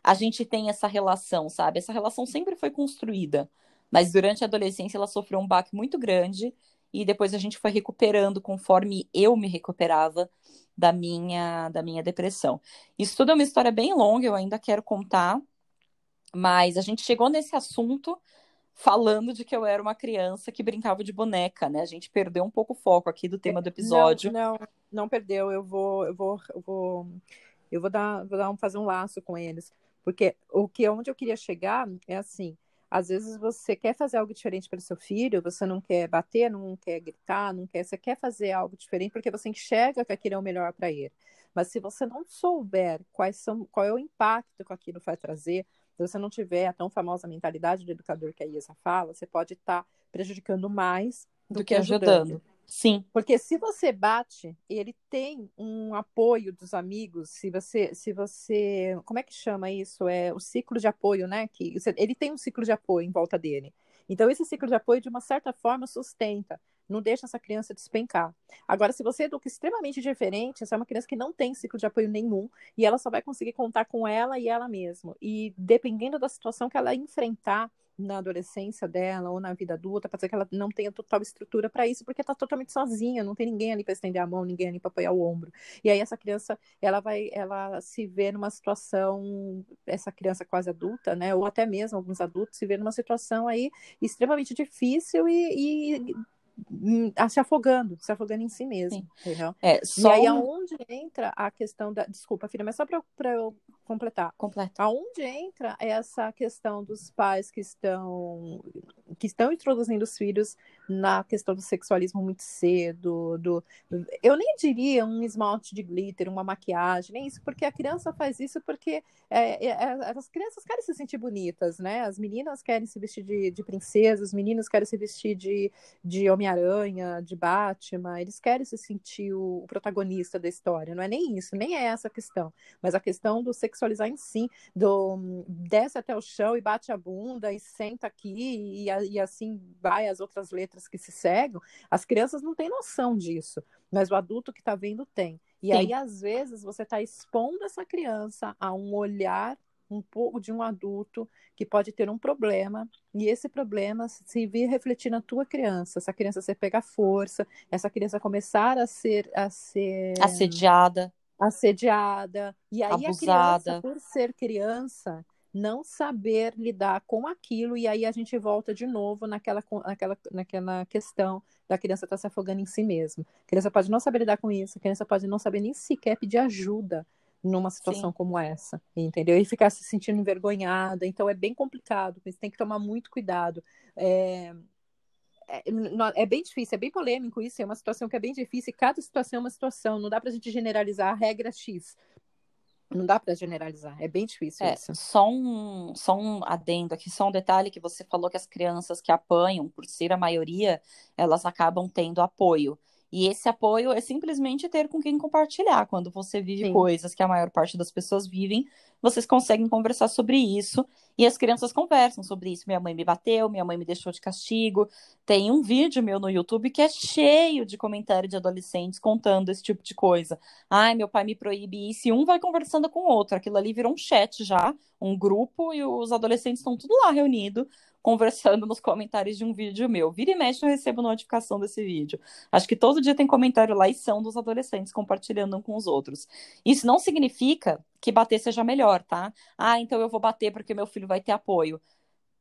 a gente tem essa relação, sabe? Essa relação sempre foi construída, mas durante a adolescência ela sofreu um baque muito grande e depois a gente foi recuperando conforme eu me recuperava da minha da minha depressão. Isso tudo é uma história bem longa, eu ainda quero contar, mas a gente chegou nesse assunto falando de que eu era uma criança que brincava de boneca, né? A gente perdeu um pouco o foco aqui do tema do episódio. Não, não, não perdeu. Eu vou, eu vou, eu vou, eu vou dar, vou dar um, fazer um laço com eles, porque o que onde eu queria chegar é assim. Às vezes você quer fazer algo diferente para o seu filho, você não quer bater, não quer gritar, não quer, você quer fazer algo diferente porque você enxerga que aquilo é o melhor para ele. Mas se você não souber quais são, qual é o impacto que aquilo vai trazer, se você não tiver a tão famosa mentalidade do educador que a Isa fala, você pode estar tá prejudicando mais do, do que, ajudando. ajudando. Sim. Porque se você bate, ele tem um apoio dos amigos, se você, se você, como é que chama isso? É o ciclo de apoio, né? Que ele tem um ciclo de apoio em volta dele. Então esse ciclo de apoio de uma certa forma sustenta, não deixa essa criança despencar. Agora, se você educa extremamente diferente, essa é uma criança que não tem ciclo de apoio nenhum e ela só vai conseguir contar com ela e ela mesma. E dependendo da situação que ela enfrentar, na adolescência dela ou na vida adulta, para dizer que ela não tenha total estrutura para isso, porque está totalmente sozinha, não tem ninguém ali para estender a mão, ninguém ali para apoiar o ombro. E aí essa criança, ela vai, ela se vê numa situação, essa criança quase adulta, né, ou até mesmo alguns adultos se vê numa situação aí extremamente difícil e, e se afogando, se afogando em si mesmo, entendeu? É, só e aí um... aonde entra a questão da. Desculpa, filha, mas só para eu completar. Completa. Aonde entra essa questão dos pais que estão que estão introduzindo os filhos na questão do sexualismo muito cedo, do eu nem diria um esmalte de glitter, uma maquiagem, nem isso, porque a criança faz isso porque é, é, é, as crianças querem se sentir bonitas, né? As meninas querem se vestir de, de princesa, os meninos querem se vestir de, de Homem-Aranha, de Batman, eles querem se sentir o, o protagonista da história, não é nem isso, nem é essa a questão, mas a questão do sexualismo sexualizar em si, do desce até o chão e bate a bunda e senta aqui e, e assim vai as outras letras que se seguem, as crianças não têm noção disso, mas o adulto que está vendo tem. E Sim. aí, às vezes, você está expondo essa criança a um olhar um pouco de um adulto que pode ter um problema e esse problema se vir refletir na tua criança, essa criança você pegar força, essa criança começar a ser a ser assediada, assediada. E aí Abusada. a criança, por ser criança, não saber lidar com aquilo, e aí a gente volta de novo naquela, naquela, naquela questão da criança estar tá se afogando em si mesma. A criança pode não saber lidar com isso, a criança pode não saber nem sequer pedir ajuda numa situação Sim. como essa, entendeu? E ficar se sentindo envergonhada, então é bem complicado, você tem que tomar muito cuidado. É, é, é, bem difícil, é bem polêmico isso, é uma situação que é bem difícil, e cada situação é uma situação, não dá para a gente generalizar a regra X. Não dá para generalizar, é bem difícil é, isso. Só um, só um adendo aqui, só um detalhe que você falou que as crianças que apanham, por ser a maioria, elas acabam tendo apoio. E esse apoio é simplesmente ter com quem compartilhar. Quando você vive Sim. coisas que a maior parte das pessoas vivem, vocês conseguem conversar sobre isso. E as crianças conversam sobre isso. Minha mãe me bateu, minha mãe me deixou de castigo. Tem um vídeo meu no YouTube que é cheio de comentário de adolescentes contando esse tipo de coisa. Ai, meu pai me proíbe isso. E um vai conversando com o outro. Aquilo ali virou um chat já, um grupo, e os adolescentes estão tudo lá reunidos conversando nos comentários de um vídeo meu. Vira e mexe, eu recebo notificação desse vídeo. Acho que todo dia tem comentário lá e são dos adolescentes compartilhando um com os outros. Isso não significa que bater seja melhor, tá? Ah, então eu vou bater porque meu filho vai ter apoio.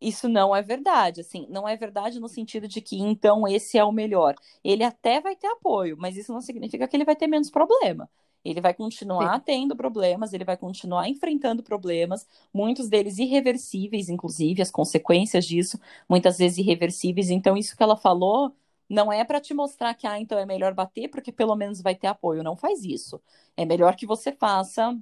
Isso não é verdade, assim, não é verdade no sentido de que então esse é o melhor. Ele até vai ter apoio, mas isso não significa que ele vai ter menos problema. Ele vai continuar Sim. tendo problemas, ele vai continuar enfrentando problemas, muitos deles irreversíveis, inclusive, as consequências disso, muitas vezes irreversíveis. Então, isso que ela falou não é para te mostrar que, ah, então é melhor bater porque pelo menos vai ter apoio. Não faz isso. É melhor que você faça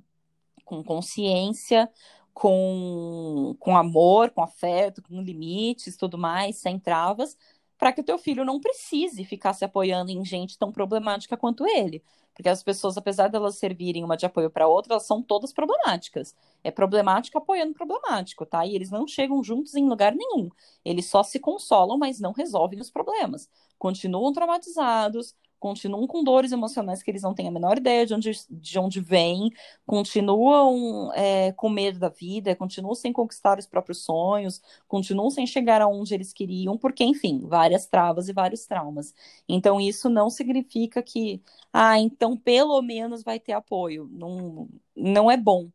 com consciência, com, com amor, com afeto, com limites, tudo mais, sem travas, para que o teu filho não precise ficar se apoiando em gente tão problemática quanto ele. Porque as pessoas, apesar delas servirem uma de apoio para outra, elas são todas problemáticas. É problemático apoiando problemático, tá? E eles não chegam juntos em lugar nenhum. Eles só se consolam, mas não resolvem os problemas. Continuam traumatizados, continuam com dores emocionais que eles não têm a menor ideia de onde, de onde vêm, continuam é, com medo da vida, continuam sem conquistar os próprios sonhos, continuam sem chegar aonde eles queriam, porque, enfim, várias travas e vários traumas. Então, isso não significa que, ah, então pelo menos vai ter apoio. Não, não é bom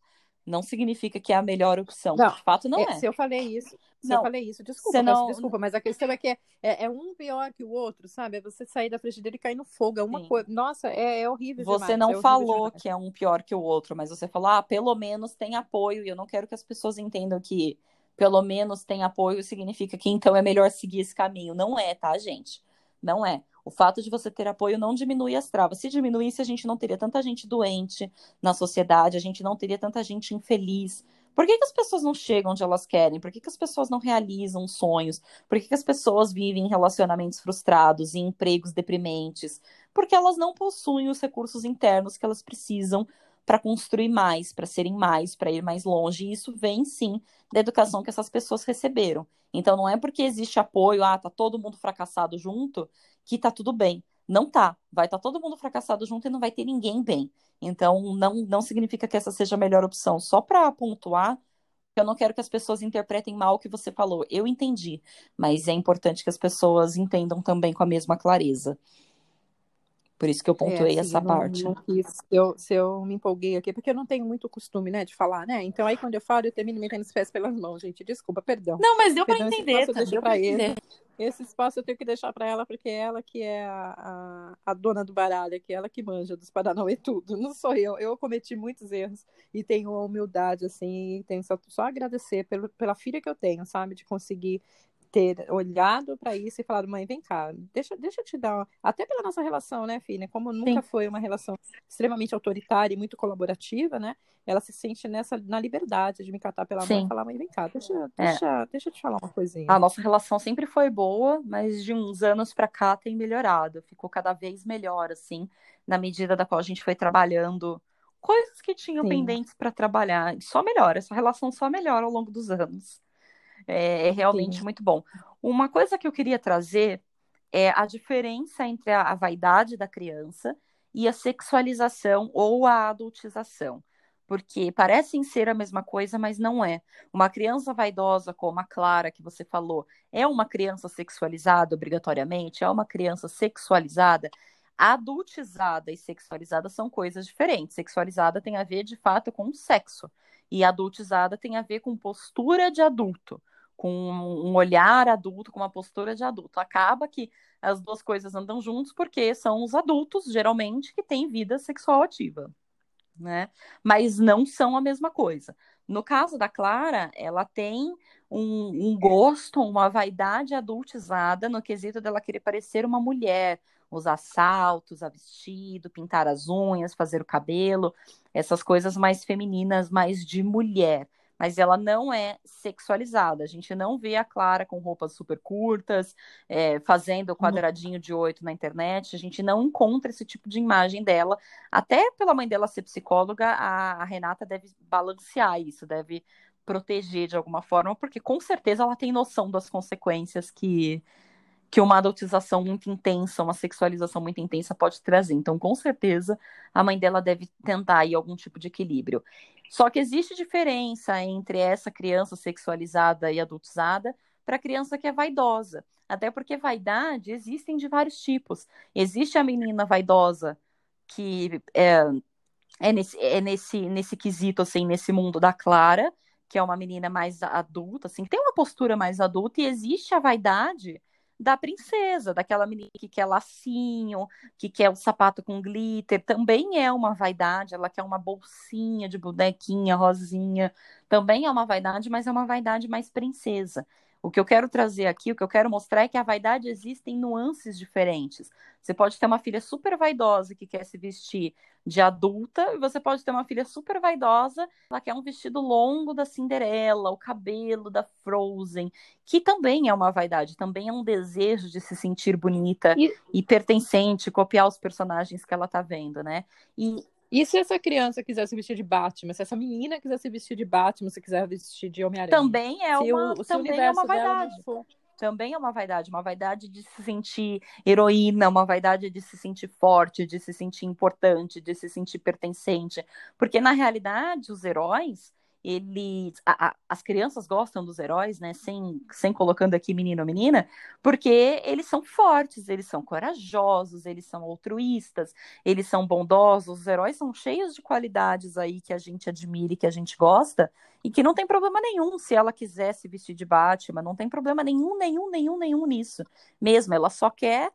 não significa que é a melhor opção. Não, de fato, não é. é. Se eu falei isso, se não, eu falei isso, desculpa, não... desculpa, mas a questão é que é, é, é, um pior que o outro, sabe? É você sair da frigideira e cair no fogo. É uma coisa. Nossa, é, é horrível. Você demais, não é falou demais. que é um pior que o outro, mas você falou, ah, pelo menos tem apoio, e eu não quero que as pessoas entendam que pelo menos tem apoio significa que então é melhor seguir esse caminho. Não é, tá, gente? Não é. O fato de você ter apoio não diminui as travas. Se diminuísse, a gente não teria tanta gente doente na sociedade, a gente não teria tanta gente infeliz. Por que, que as pessoas não chegam onde elas querem? Por que, que as pessoas não realizam sonhos? Por que, que as pessoas vivem em relacionamentos frustrados e empregos deprimentes? Porque elas não possuem os recursos internos que elas precisam para construir mais, para serem mais, para ir mais longe. E isso vem sim da educação que essas pessoas receberam. Então não é porque existe apoio, ah, tá todo mundo fracassado junto, que tá tudo bem. Não tá. Vai estar tá todo mundo fracassado junto e não vai ter ninguém bem. Então, não, não significa que essa seja a melhor opção. Só para pontuar, eu não quero que as pessoas interpretem mal o que você falou. Eu entendi, mas é importante que as pessoas entendam também com a mesma clareza. Por isso que eu é, pontuei é, assim, essa não, parte. Não quis, eu, se eu me empolguei aqui, porque eu não tenho muito costume, né, de falar, né? Então aí quando eu falo, eu termino metendo os pés pelas mãos, gente. Desculpa, perdão. Não, mas deu para entender, tá? Deu pra entender. Esse espaço eu tenho que deixar para ela, porque é ela que é a, a, a, dona do baralho, é ela que manja dos Paranauê tudo. Não sou eu. Eu cometi muitos erros e tenho humildade, assim, e tenho só, só agradecer pelo, pela filha que eu tenho, sabe? De conseguir ter olhado para isso e falado, mãe, vem cá, deixa, deixa eu te dar, uma... até pela nossa relação, né, filha? Como nunca Sim. foi uma relação extremamente autoritária e muito colaborativa, né? Ela se sente nessa na liberdade de me catar pela Sim. mão e falar, mãe, vem cá, deixa, é. deixa, deixa eu te falar uma coisinha. A nossa relação sempre foi boa, mas de uns anos para cá tem melhorado, ficou cada vez melhor, assim, na medida da qual a gente foi trabalhando coisas que tinham Sim. pendentes para trabalhar. Só melhora, essa relação só melhora ao longo dos anos. É, é realmente Sim. muito bom. Uma coisa que eu queria trazer é a diferença entre a, a vaidade da criança e a sexualização ou a adultização porque parecem ser a mesma coisa, mas não é. Uma criança vaidosa, como a Clara que você falou, é uma criança sexualizada obrigatoriamente? É uma criança sexualizada? Adultizada e sexualizada são coisas diferentes. Sexualizada tem a ver, de fato, com sexo, e adultizada tem a ver com postura de adulto com um olhar adulto, com uma postura de adulto. Acaba que as duas coisas andam juntos porque são os adultos, geralmente, que têm vida sexual ativa, né? Mas não são a mesma coisa. No caso da Clara, ela tem um, um gosto, uma vaidade adultizada no quesito dela querer parecer uma mulher, usar saltos, a vestido, pintar as unhas, fazer o cabelo, essas coisas mais femininas, mais de mulher mas ela não é sexualizada. A gente não vê a Clara com roupas super curtas, é, fazendo quadradinho de oito na internet. A gente não encontra esse tipo de imagem dela. Até pela mãe dela ser psicóloga, a, a Renata deve balancear isso, deve proteger de alguma forma, porque com certeza ela tem noção das consequências que que uma adultização muito intensa, uma sexualização muito intensa pode trazer. Então, com certeza, a mãe dela deve tentar aí algum tipo de equilíbrio. Só que existe diferença entre essa criança sexualizada e adultizada para a criança que é vaidosa. Até porque vaidade existem de vários tipos. Existe a menina vaidosa que é, é, nesse, é nesse, nesse quesito, assim, nesse mundo da Clara, que é uma menina mais adulta, assim, que tem uma postura mais adulta, e existe a vaidade da princesa, daquela menina que quer lacinho, que quer o sapato com glitter, também é uma vaidade, ela quer uma bolsinha de bonequinha rosinha, também é uma vaidade, mas é uma vaidade mais princesa. O que eu quero trazer aqui, o que eu quero mostrar é que a vaidade existe em nuances diferentes. Você pode ter uma filha super vaidosa que quer se vestir de adulta, e você pode ter uma filha super vaidosa, ela quer um vestido longo da Cinderela, o cabelo da Frozen, que também é uma vaidade, também é um desejo de se sentir bonita e, e pertencente, copiar os personagens que ela está vendo, né? E e se essa criança quiser se vestir de Batman? Se essa menina quiser se vestir de Batman, se quiser vestir de Homem-Aranha? Também é uma, o, também é uma vaidade. Também é uma vaidade, uma vaidade de se sentir heroína, uma vaidade de se sentir forte, de se sentir importante, de se sentir pertencente. Porque na realidade, os heróis, eles a, a, as crianças gostam dos heróis, né? Sem, sem colocando aqui menino ou menina, porque eles são fortes, eles são corajosos, eles são altruístas, eles são bondosos. Os heróis são cheios de qualidades aí que a gente admira e que a gente gosta, e que não tem problema nenhum se ela quiser se vestir de Batman, não tem problema nenhum, nenhum, nenhum, nenhum nisso. Mesmo, ela só quer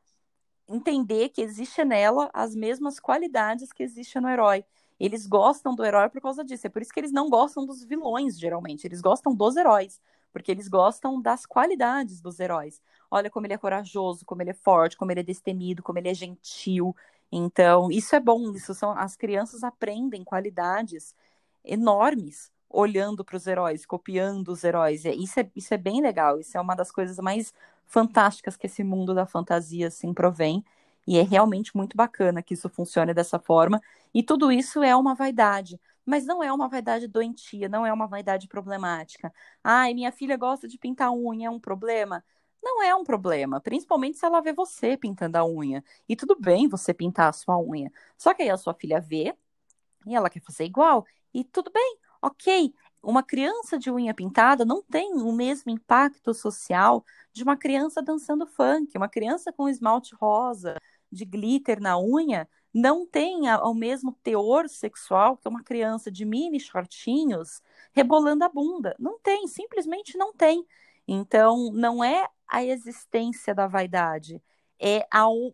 entender que existe nela as mesmas qualidades que existe no herói eles gostam do herói por causa disso. É por isso que eles não gostam dos vilões, geralmente. Eles gostam dos heróis, porque eles gostam das qualidades dos heróis. Olha como ele é corajoso, como ele é forte, como ele é destemido, como ele é gentil. Então, isso é bom. Isso são as crianças aprendem qualidades enormes olhando para os heróis, copiando os heróis. É, isso é, isso é bem legal. Isso é uma das coisas mais fantásticas que esse mundo da fantasia assim provém. E é realmente muito bacana que isso funcione dessa forma. E tudo isso é uma vaidade. Mas não é uma vaidade doentia, não é uma vaidade problemática. Ai, minha filha gosta de pintar unha, é um problema? Não é um problema, principalmente se ela vê você pintando a unha. E tudo bem você pintar a sua unha. Só que aí a sua filha vê e ela quer fazer igual. E tudo bem, ok. Uma criança de unha pintada não tem o mesmo impacto social de uma criança dançando funk, uma criança com esmalte rosa, de glitter na unha não tem o mesmo teor sexual que uma criança de mini shortinhos rebolando a bunda. Não tem, simplesmente não tem. Então, não é a existência da vaidade, é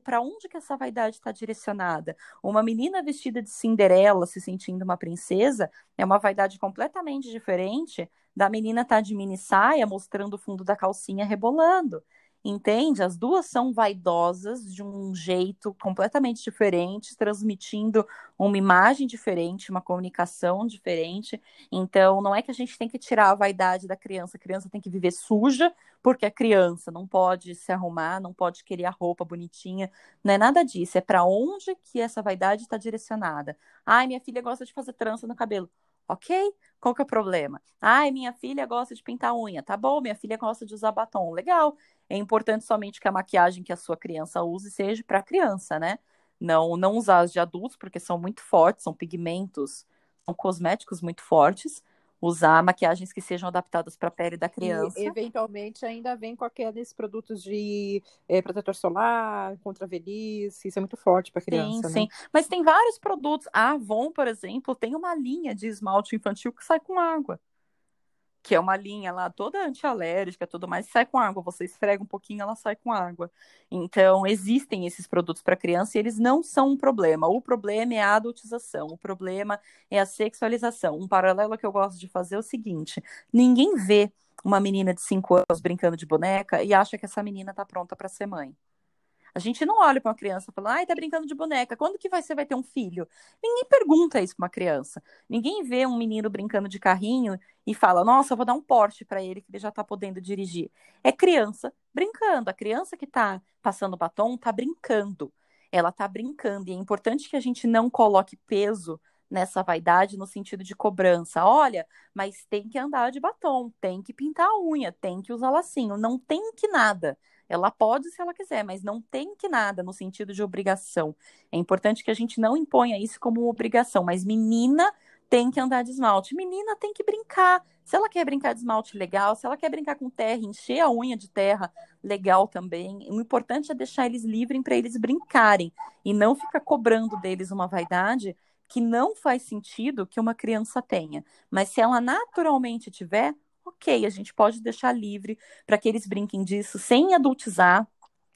para onde que essa vaidade está direcionada. Uma menina vestida de Cinderela, se sentindo uma princesa, é uma vaidade completamente diferente da menina estar tá de mini saia, mostrando o fundo da calcinha rebolando. Entende? As duas são vaidosas de um jeito completamente diferente, transmitindo uma imagem diferente, uma comunicação diferente. Então, não é que a gente tem que tirar a vaidade da criança. A criança tem que viver suja, porque é criança, não pode se arrumar, não pode querer a roupa bonitinha. Não é nada disso. É para onde que essa vaidade está direcionada. Ai, minha filha gosta de fazer trança no cabelo. Ok? Qual que é o problema? Ai, minha filha gosta de pintar unha. Tá bom, minha filha gosta de usar batom. Legal. É importante somente que a maquiagem que a sua criança use seja para criança, né? Não, não usar as de adultos, porque são muito fortes, são pigmentos, são cosméticos muito fortes. Usar maquiagens que sejam adaptadas para a pele da criança. E, eventualmente, ainda vem com aqueles produtos de é, protetor solar, contra velhice, isso é muito forte para criança. Sim, né? sim. Mas tem vários produtos. A Avon, por exemplo, tem uma linha de esmalte infantil que sai com água que é uma linha lá toda antialérgica, tudo mais, sai com água. Você esfrega um pouquinho, ela sai com água. Então, existem esses produtos para criança e eles não são um problema. O problema é a adultização, o problema é a sexualização. Um paralelo que eu gosto de fazer é o seguinte: ninguém vê uma menina de 5 anos brincando de boneca e acha que essa menina está pronta para ser mãe. A gente não olha para uma criança falando, ai, tá brincando de boneca, quando que você vai ter um filho? Ninguém pergunta isso para uma criança. Ninguém vê um menino brincando de carrinho e fala, nossa, eu vou dar um porte para ele que ele já tá podendo dirigir. É criança brincando. A criança que tá passando batom tá brincando. Ela tá brincando. E é importante que a gente não coloque peso nessa vaidade no sentido de cobrança. Olha, mas tem que andar de batom, tem que pintar a unha, tem que usar lacinho, não tem que nada. Ela pode se ela quiser, mas não tem que nada no sentido de obrigação. É importante que a gente não imponha isso como obrigação, mas menina tem que andar de esmalte. Menina tem que brincar. Se ela quer brincar de esmalte, legal. Se ela quer brincar com terra, encher a unha de terra, legal também. O importante é deixar eles livres para eles brincarem e não ficar cobrando deles uma vaidade que não faz sentido que uma criança tenha. Mas se ela naturalmente tiver, ok, a gente pode deixar livre para que eles brinquem disso sem adultizar,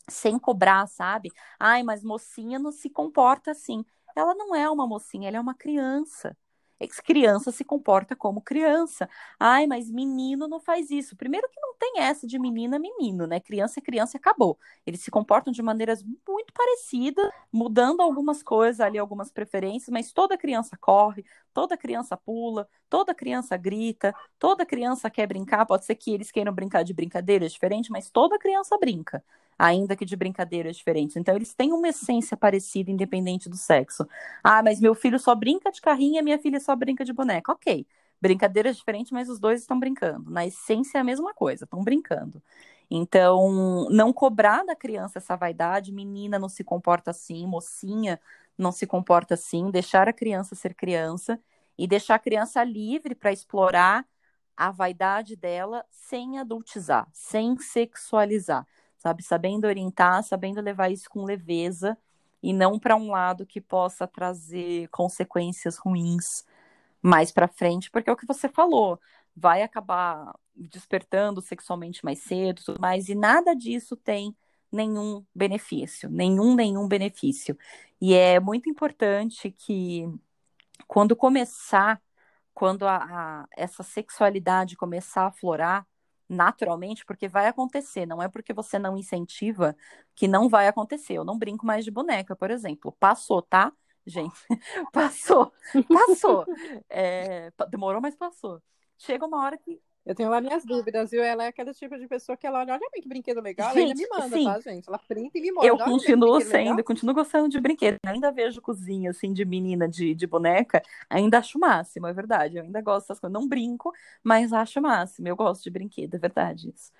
sem cobrar, sabe? Ai, mas mocinha não se comporta assim. Ela não é uma mocinha, ela é uma criança. É que criança se comporta como criança. Ai, mas menino não faz isso. Primeiro que não tem essa de menina, menino, né? Criança é criança e acabou. Eles se comportam de maneiras muito parecidas, mudando algumas coisas ali, algumas preferências, mas toda criança corre, toda criança pula, toda criança grita, toda criança quer brincar. Pode ser que eles queiram brincar de brincadeiras diferentes, mas toda criança brinca ainda que de brincadeiras diferentes. Então, eles têm uma essência parecida, independente do sexo. Ah, mas meu filho só brinca de carrinho e minha filha só brinca de boneca. Ok, brincadeiras diferentes, mas os dois estão brincando. Na essência é a mesma coisa, estão brincando. Então, não cobrar da criança essa vaidade, menina não se comporta assim, mocinha não se comporta assim, deixar a criança ser criança e deixar a criança livre para explorar a vaidade dela sem adultizar, sem sexualizar sabe? Sabendo orientar, sabendo levar isso com leveza e não para um lado que possa trazer consequências ruins mais para frente, porque é o que você falou, vai acabar despertando sexualmente mais cedo, tudo mais, e nada disso tem nenhum benefício, nenhum nenhum benefício. E é muito importante que quando começar, quando a, a essa sexualidade começar a aflorar, naturalmente, porque vai acontecer, não é porque você não incentiva que não vai acontecer. Eu não brinco mais de boneca, por exemplo. Passou, tá? Gente, passou, passou. É, demorou, mas passou. Chega uma hora que eu tenho lá minhas dúvidas, viu? Ela é aquele tipo de pessoa que ela olha, olha que brinquedo legal, gente, ela ainda me manda, sim. tá, gente? Ela printa e me manda. Eu continuo sendo, eu continuo gostando de brinquedo. Eu ainda vejo cozinha, assim, de menina, de, de boneca, ainda acho máximo, é verdade. Eu ainda gosto dessas coisas. Não brinco, mas acho máximo. Eu gosto de brinquedo, é verdade isso.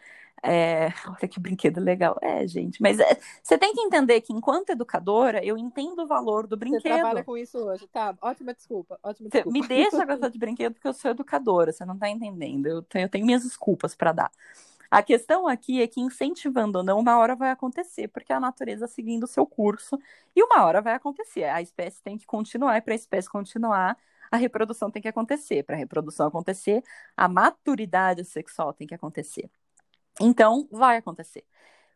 É, olha que brinquedo legal. É, gente, mas é, você tem que entender que, enquanto educadora, eu entendo o valor do brinquedo. Você trabalha com isso hoje, tá? Ótima desculpa, ótima desculpa. me deixa gostar de brinquedo porque eu sou educadora, você não tá entendendo. Eu tenho, eu tenho minhas desculpas para dar. A questão aqui é que, incentivando ou não, uma hora vai acontecer, porque a natureza seguindo o seu curso, e uma hora vai acontecer. A espécie tem que continuar, e para a espécie continuar, a reprodução tem que acontecer. Para a reprodução acontecer, a maturidade sexual tem que acontecer. Então, vai acontecer.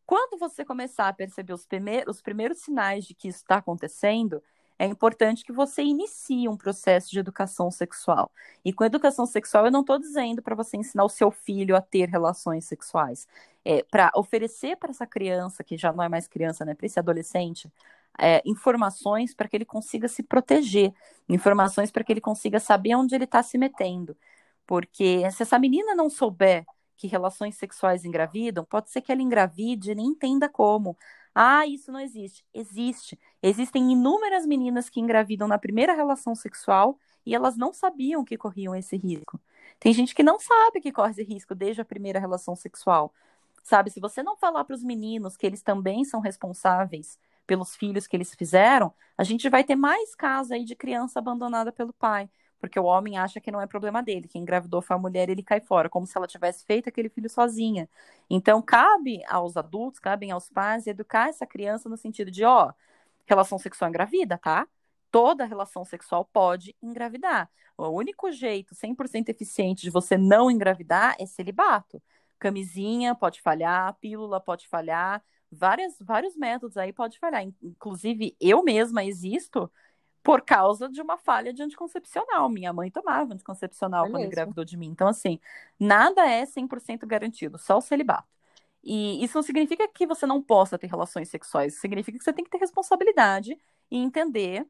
Quando você começar a perceber os, primeiros, os primeiros sinais de que isso está acontecendo, é importante que você inicie um processo de educação sexual. E com educação sexual, eu não estou dizendo para você ensinar o seu filho a ter relações sexuais. É, para oferecer para essa criança, que já não é mais criança, né, para esse adolescente, é, informações para que ele consiga se proteger, informações para que ele consiga saber onde ele está se metendo. Porque se essa menina não souber que relações sexuais engravidam, pode ser que ela engravide e nem entenda como. Ah, isso não existe. Existe. Existem inúmeras meninas que engravidam na primeira relação sexual e elas não sabiam que corriam esse risco. Tem gente que não sabe que corre esse risco desde a primeira relação sexual. Sabe, se você não falar para os meninos que eles também são responsáveis pelos filhos que eles fizeram, a gente vai ter mais casos aí de criança abandonada pelo pai porque o homem acha que não é problema dele, quem engravidou foi a mulher, ele cai fora, como se ela tivesse feito aquele filho sozinha. Então, cabe aos adultos, cabem aos pais educar essa criança no sentido de, ó, relação sexual engravida, tá? Toda relação sexual pode engravidar. O único jeito 100% eficiente de você não engravidar é celibato. Camisinha pode falhar, pílula pode falhar, várias, vários métodos aí pode falhar. Inclusive, eu mesma existo por causa de uma falha de anticoncepcional. Minha mãe tomava anticoncepcional é quando engravidou de mim. Então, assim, nada é 100% garantido, só o celibato. E isso não significa que você não possa ter relações sexuais, significa que você tem que ter responsabilidade e entender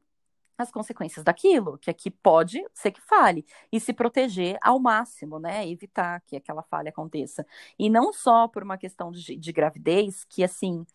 as consequências daquilo, que aqui pode ser que fale, e se proteger ao máximo, né? Evitar que aquela falha aconteça. E não só por uma questão de, de gravidez, que assim,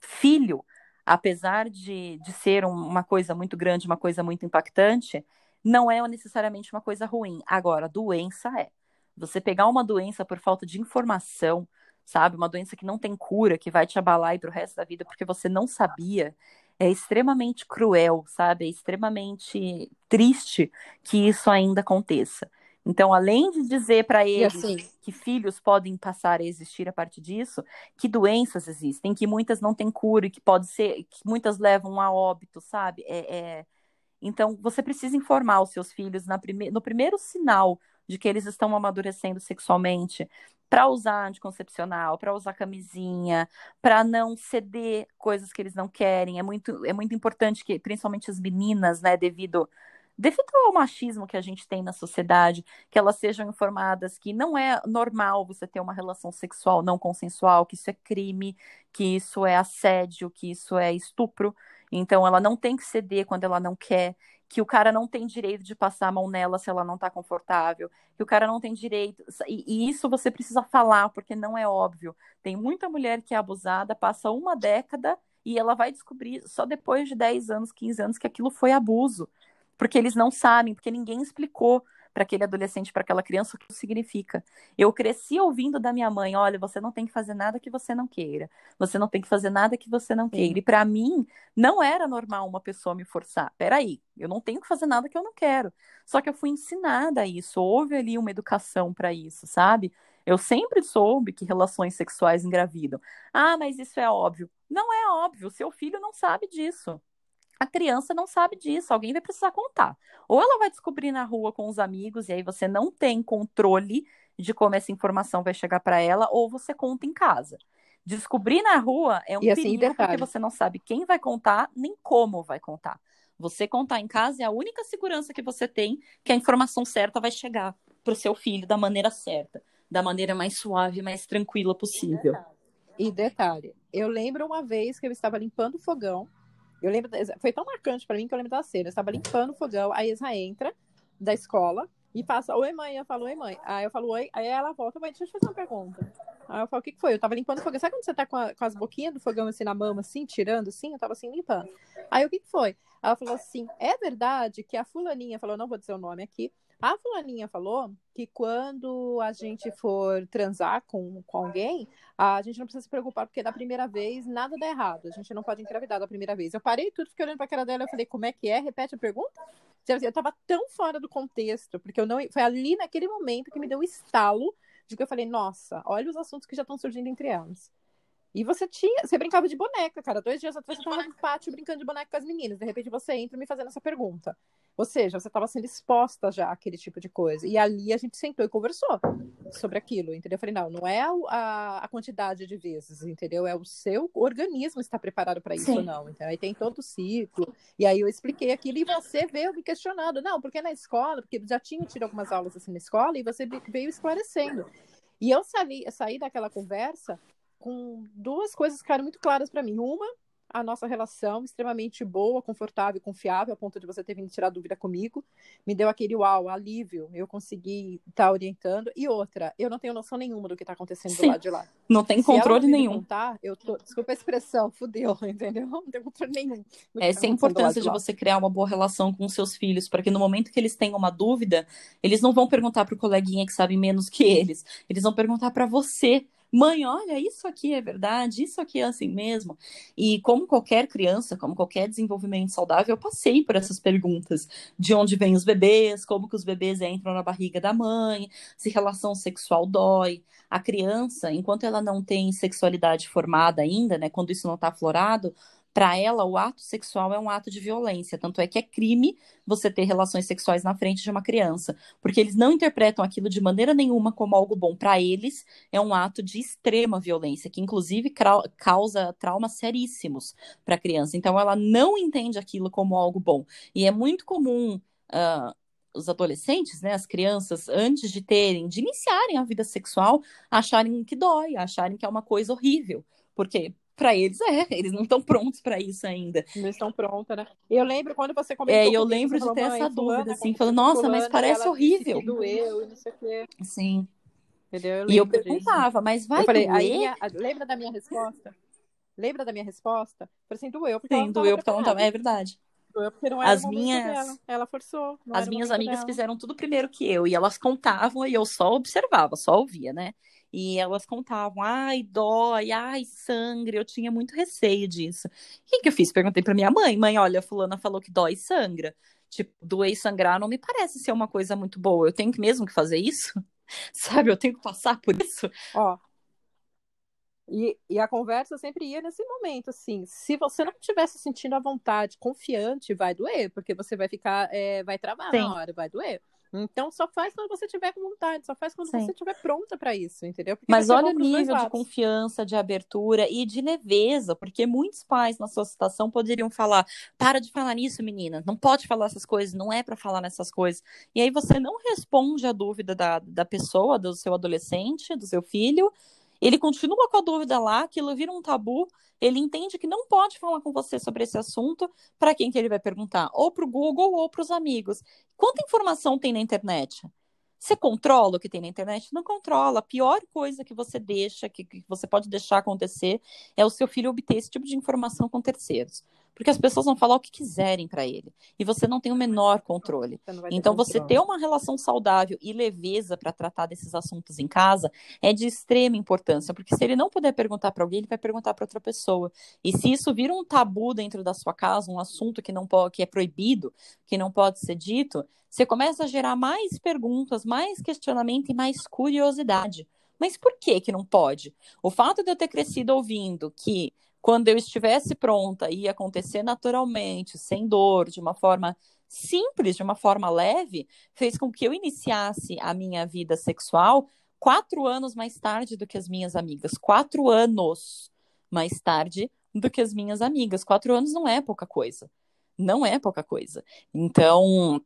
filho apesar de, de ser uma coisa muito grande, uma coisa muito impactante, não é necessariamente uma coisa ruim. Agora, doença é. Você pegar uma doença por falta de informação, sabe? Uma doença que não tem cura, que vai te abalar para o resto da vida porque você não sabia, é extremamente cruel, sabe? É extremamente triste que isso ainda aconteça. Então, além de dizer para eles assim, que filhos podem passar a existir a partir disso, que doenças existem, que muitas não têm cura e que pode ser, que muitas levam a óbito, sabe? É, é... Então, você precisa informar os seus filhos prime... no primeiro sinal de que eles estão amadurecendo sexualmente para usar anticoncepcional, para usar camisinha, para não ceder coisas que eles não querem. É muito, é muito importante que, principalmente as meninas, né, devido devido ao machismo que a gente tem na sociedade, que elas sejam informadas que não é normal você ter uma relação sexual não consensual, que isso é crime, que isso é assédio, que isso é estupro. Então ela não tem que ceder quando ela não quer, que o cara não tem direito de passar a mão nela se ela não está confortável, que o cara não tem direito. E, e, isso você precisa falar, porque não é óbvio. Tem muita mulher que é abusada, passa uma década e ela vai descobrir só depois de 10 anos, 15 anos, que aquilo foi abuso porque eles não sabem, porque ninguém explicou para aquele adolescente, para aquela criança, o que isso significa. Eu cresci ouvindo da minha mãe: olha, você não tem que fazer nada que você não queira, você não tem que fazer nada que você não queira. Sim. E para mim, não era normal uma pessoa me forçar. Peraí, eu não tenho que fazer nada que eu não quero. Só que eu fui ensinada a isso, houve ali uma educação para isso, sabe? Eu sempre soube que relações sexuais engravidam. Ah, mas isso é óbvio. Não é óbvio, seu filho não sabe disso a criança não sabe disso, alguém vai precisar contar. Ou ela vai descobrir na rua com os amigos, e aí você não tem controle de como essa informação vai chegar para ela, ou você conta em casa. Descobrir na rua é um e assim, perigo detalhe. porque você não sabe quem vai contar, nem como vai contar. Você contar em casa é a única segurança que você tem que a informação certa vai chegar para o seu filho da maneira certa, da maneira mais suave, mais tranquila possível. E detalhe, eu lembro uma vez que eu estava limpando o fogão eu lembro, foi tão marcante para mim que eu lembro da cena. Eu estava limpando o fogão, a Isa entra da escola e passa, oi mãe, eu falo, oi mãe. Aí eu falo, oi, aí ela volta, mãe, deixa eu te fazer uma pergunta. Aí eu falo, o que, que foi? Eu tava limpando o fogão. Sabe quando você tá com, a, com, as boquinhas do fogão assim na mão, assim, tirando assim? Eu tava assim limpando. Aí o que, que foi? Ela falou assim: é verdade que a fulaninha falou, não vou dizer o nome aqui, a fulaninha falou que quando a gente for transar com, com alguém, a gente não precisa se preocupar, porque da primeira vez nada dá errado. A gente não pode engravidar da primeira vez. Eu parei tudo, fiquei olhando pra cara dela e falei, como é que é? Repete a pergunta. Eu tava tão fora do contexto, porque eu não. Foi ali naquele momento que me deu o um estalo de que eu falei, nossa, olha os assuntos que já estão surgindo entre elas. E você tinha, você brincava de boneca, cara. Dois dias atrás você estava no pátio brincando de boneca com as meninas. De repente você entra me fazendo essa pergunta. Ou seja, você estava sendo exposta já àquele tipo de coisa. E ali a gente sentou e conversou sobre aquilo, entendeu? Eu falei, não, não é a, a quantidade de vezes, entendeu? É o seu organismo estar preparado para isso ou não. Então, aí tem todo o ciclo. E aí eu expliquei aquilo e você veio me questionando. Não, porque na escola, porque já tinha tido algumas aulas assim na escola e você veio esclarecendo. E eu saí, eu saí daquela conversa com duas coisas que ficaram muito claras para mim. Uma, a nossa relação extremamente boa, confortável e confiável, a ponto de você ter vindo tirar dúvida comigo. Me deu aquele uau, alívio, eu consegui estar tá orientando. E outra, eu não tenho noção nenhuma do que está acontecendo Sim, do lado de lá. Não tem controle nenhum. Contar, eu tô, desculpa a expressão, fudeu, entendeu? Não tem controle nenhum. Essa é a importância de, de você criar uma boa relação com seus filhos, para que no momento que eles tenham uma dúvida, eles não vão perguntar para o coleguinha que sabe menos que eles. Eles vão perguntar para você mãe, olha, isso aqui é verdade, isso aqui é assim mesmo. E como qualquer criança, como qualquer desenvolvimento saudável, eu passei por essas perguntas. De onde vêm os bebês, como que os bebês entram na barriga da mãe, se relação sexual dói. A criança, enquanto ela não tem sexualidade formada ainda, né, quando isso não está aflorado, para ela, o ato sexual é um ato de violência. Tanto é que é crime você ter relações sexuais na frente de uma criança. Porque eles não interpretam aquilo de maneira nenhuma como algo bom. Para eles, é um ato de extrema violência, que inclusive causa traumas seríssimos para a criança. Então, ela não entende aquilo como algo bom. E é muito comum. Uh, os adolescentes, né, as crianças, antes de terem, de iniciarem a vida sexual, acharem que dói, acharem que é uma coisa horrível. Porque para eles é, eles não estão prontos para isso ainda. Não estão prontos, né? Eu lembro quando você comentou. É, eu lembro de ter essa dúvida, assim, falando, nossa, mas parece horrível. doeu, não sei o quê. Sim. Entendeu? Eu e eu perguntava, disso. mas vai eu falei, doer? Minha, lembra da minha resposta? Lembra da minha resposta? Falei assim, doeu porque Sim, doeu porque ela não tava, é verdade. Doeu porque não era as minhas dela. Ela forçou. As minhas amigas dela. fizeram tudo primeiro que eu e elas contavam e eu só observava, só ouvia, né? E elas contavam, ai, dói, ai, sangue. Eu tinha muito receio disso. O que, que eu fiz? Perguntei pra minha mãe, mãe, olha, a fulana falou que dói e sangra. Tipo, doer e sangrar não me parece ser uma coisa muito boa. Eu tenho que mesmo que fazer isso? Sabe, eu tenho que passar por isso. Ó, e, e, a conversa sempre ia nesse momento, assim. Se você não estiver se sentindo à vontade, confiante, vai doer, porque você vai ficar, é, vai travar Sim. na hora, vai doer. Então só faz quando você tiver com vontade, só faz quando Sim. você estiver pronta para isso, entendeu? Porque Mas olha o nível de confiança, de abertura e de leveza, porque muitos pais na sua situação poderiam falar: "Para de falar nisso, menina, não pode falar essas coisas, não é para falar nessas coisas". E aí você não responde a dúvida da, da pessoa, do seu adolescente, do seu filho, ele continua com a dúvida lá, aquilo vira um tabu, ele entende que não pode falar com você sobre esse assunto, para quem que ele vai perguntar? Ou para o Google ou para os amigos. Quanta informação tem na internet? Você controla o que tem na internet? Não controla. A pior coisa que você deixa, que, que você pode deixar acontecer, é o seu filho obter esse tipo de informação com terceiros porque as pessoas vão falar o que quiserem para ele e você não tem o menor controle. Você então, você ter uma relação saudável e leveza para tratar desses assuntos em casa é de extrema importância, porque se ele não puder perguntar para alguém, ele vai perguntar para outra pessoa. E se isso vira um tabu dentro da sua casa, um assunto que não pode, que é proibido, que não pode ser dito, você começa a gerar mais perguntas, mais questionamento e mais curiosidade. Mas por que que não pode? O fato de eu ter crescido ouvindo que quando eu estivesse pronta, ia acontecer naturalmente, sem dor, de uma forma simples, de uma forma leve, fez com que eu iniciasse a minha vida sexual quatro anos mais tarde do que as minhas amigas. Quatro anos mais tarde do que as minhas amigas. Quatro anos não é pouca coisa. Não é pouca coisa. Então,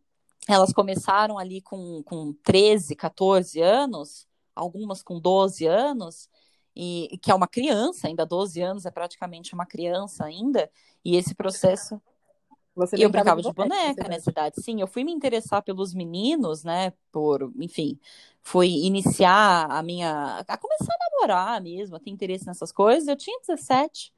elas começaram ali com, com 13, 14 anos, algumas com 12 anos, e que é uma criança, ainda 12 anos é praticamente uma criança ainda, e esse processo. Você eu brincava de boneca, boneca nessa idade. Sim, eu fui me interessar pelos meninos, né? Por, enfim, fui iniciar a minha. a começar a namorar mesmo, a ter interesse nessas coisas. Eu tinha 17.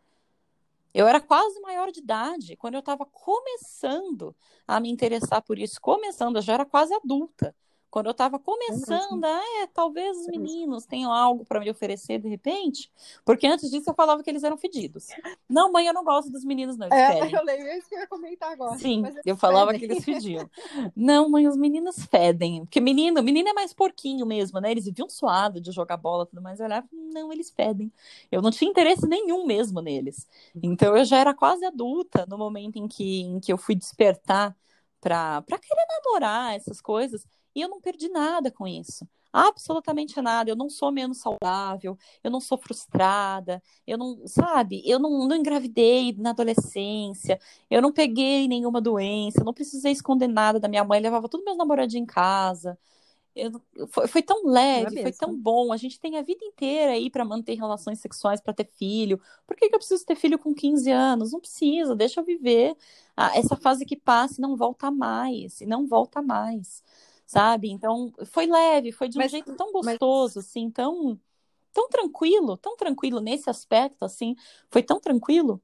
Eu era quase maior de idade quando eu estava começando a me interessar por isso, começando, eu já era quase adulta. Quando eu estava começando, ah, é, talvez os meninos tenham algo para me oferecer de repente, porque antes disso eu falava que eles eram fedidos. Não, mãe, eu não gosto dos meninos, não. É, eu lembro isso que eu ia comentar agora. Sim, eu falava que eles fediam. Não, mãe, os meninos fedem. Porque menino, menino é mais porquinho mesmo, né? Eles viviam suado de jogar bola e tudo mais. Eu olhava, não, eles fedem. Eu não tinha interesse nenhum mesmo neles. Então eu já era quase adulta no momento em que, em que eu fui despertar para querer namorar essas coisas. E eu não perdi nada com isso. Absolutamente nada. Eu não sou menos saudável, eu não sou frustrada, eu não, sabe, eu não, não engravidei na adolescência, eu não peguei nenhuma doença, eu não precisei esconder nada da minha mãe, levava tudo meus namoradinhos em casa. Eu, foi, foi, tão leve, foi tão bom. A gente tem a vida inteira aí para manter relações sexuais, para ter filho. Por que, que, eu preciso ter filho com 15 anos? Não precisa, deixa eu viver ah, essa fase que passa e não volta mais, e não volta mais sabe? Então, foi leve, foi de um mas, jeito tão gostoso, mas... assim, tão, tão tranquilo, tão tranquilo nesse aspecto, assim, foi tão tranquilo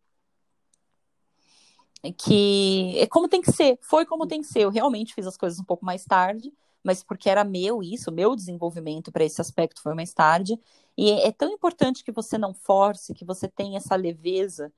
que é como tem que ser, foi como tem que ser. Eu realmente fiz as coisas um pouco mais tarde, mas porque era meu isso, meu desenvolvimento para esse aspecto foi mais tarde. E é tão importante que você não force, que você tenha essa leveza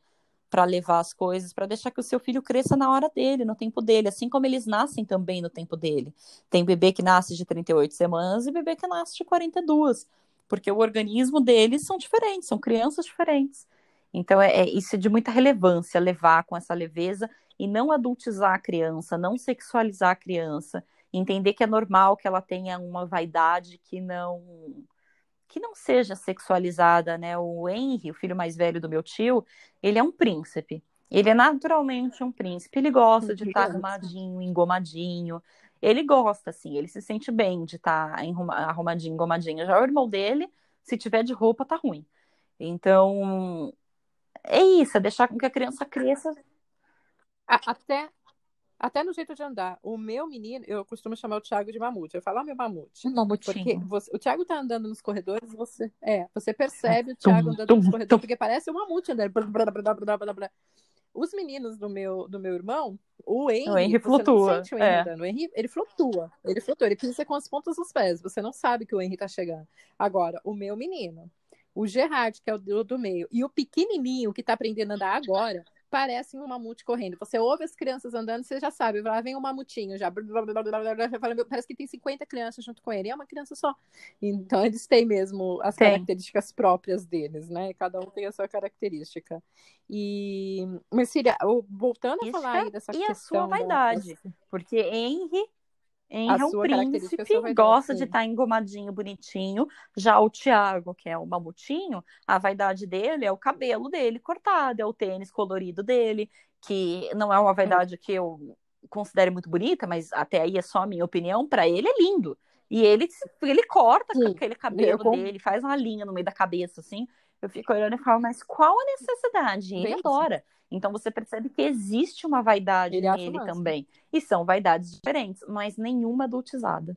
para levar as coisas, para deixar que o seu filho cresça na hora dele, no tempo dele, assim como eles nascem também no tempo dele. Tem bebê que nasce de 38 semanas e bebê que nasce de 42, porque o organismo deles são diferentes, são crianças diferentes. Então, é, é isso é de muita relevância, levar com essa leveza e não adultizar a criança, não sexualizar a criança, entender que é normal que ela tenha uma vaidade que não que não seja sexualizada, né? O Henry, o filho mais velho do meu tio, ele é um príncipe. Ele é naturalmente um príncipe. Ele gosta de estar arrumadinho, engomadinho. Ele gosta, assim, ele se sente bem de estar arrumadinho, engomadinho. Já o irmão dele, se tiver de roupa, tá ruim. Então, é isso, é deixar com que a criança cresça. Até, até no jeito de andar. O meu menino, eu costumo chamar o Thiago de mamute. Eu falo, ah, meu mamute. Mamutinho. Porque você, o Thiago tá andando nos corredores, você, é, você percebe o Thiago andando tum, nos corredores, tum. porque parece um mamute andando. Os meninos do meu, do meu irmão, o Henry, o Henry flutua. o Henry é. andando. O Henry, ele flutua. Ele flutua. Ele precisa com as pontas dos pés. Você não sabe que o Henry tá chegando. Agora, o meu menino, o Gerard, que é o do, do meio, e o pequenininho que tá aprendendo a andar agora, parecem um mamute correndo. Você ouve as crianças andando, você já sabe, lá vem um mamutinho, já, parece que tem 50 crianças junto com ele, e é uma criança só. Então eles têm mesmo as tem. características próprias deles, né? Cada um tem a sua característica. E mas Síria, voltando a falar aí dessa e questão a sua vaidade, da... porque Henry Henry é um príncipe, gosta de estar tá engomadinho, bonitinho. Já o Thiago, que é o mamutinho, a vaidade dele é o cabelo dele cortado, é o tênis colorido dele, que não é uma vaidade que eu considere muito bonita, mas até aí é só a minha opinião. Para ele é lindo. E ele, ele corta Sim. aquele cabelo eu... dele, faz uma linha no meio da cabeça, assim. Eu fico olhando e falo, mas qual a necessidade? Ele Bem adora. Então você percebe que existe uma vaidade ele nele também. E são vaidades diferentes, mas nenhuma adultizada.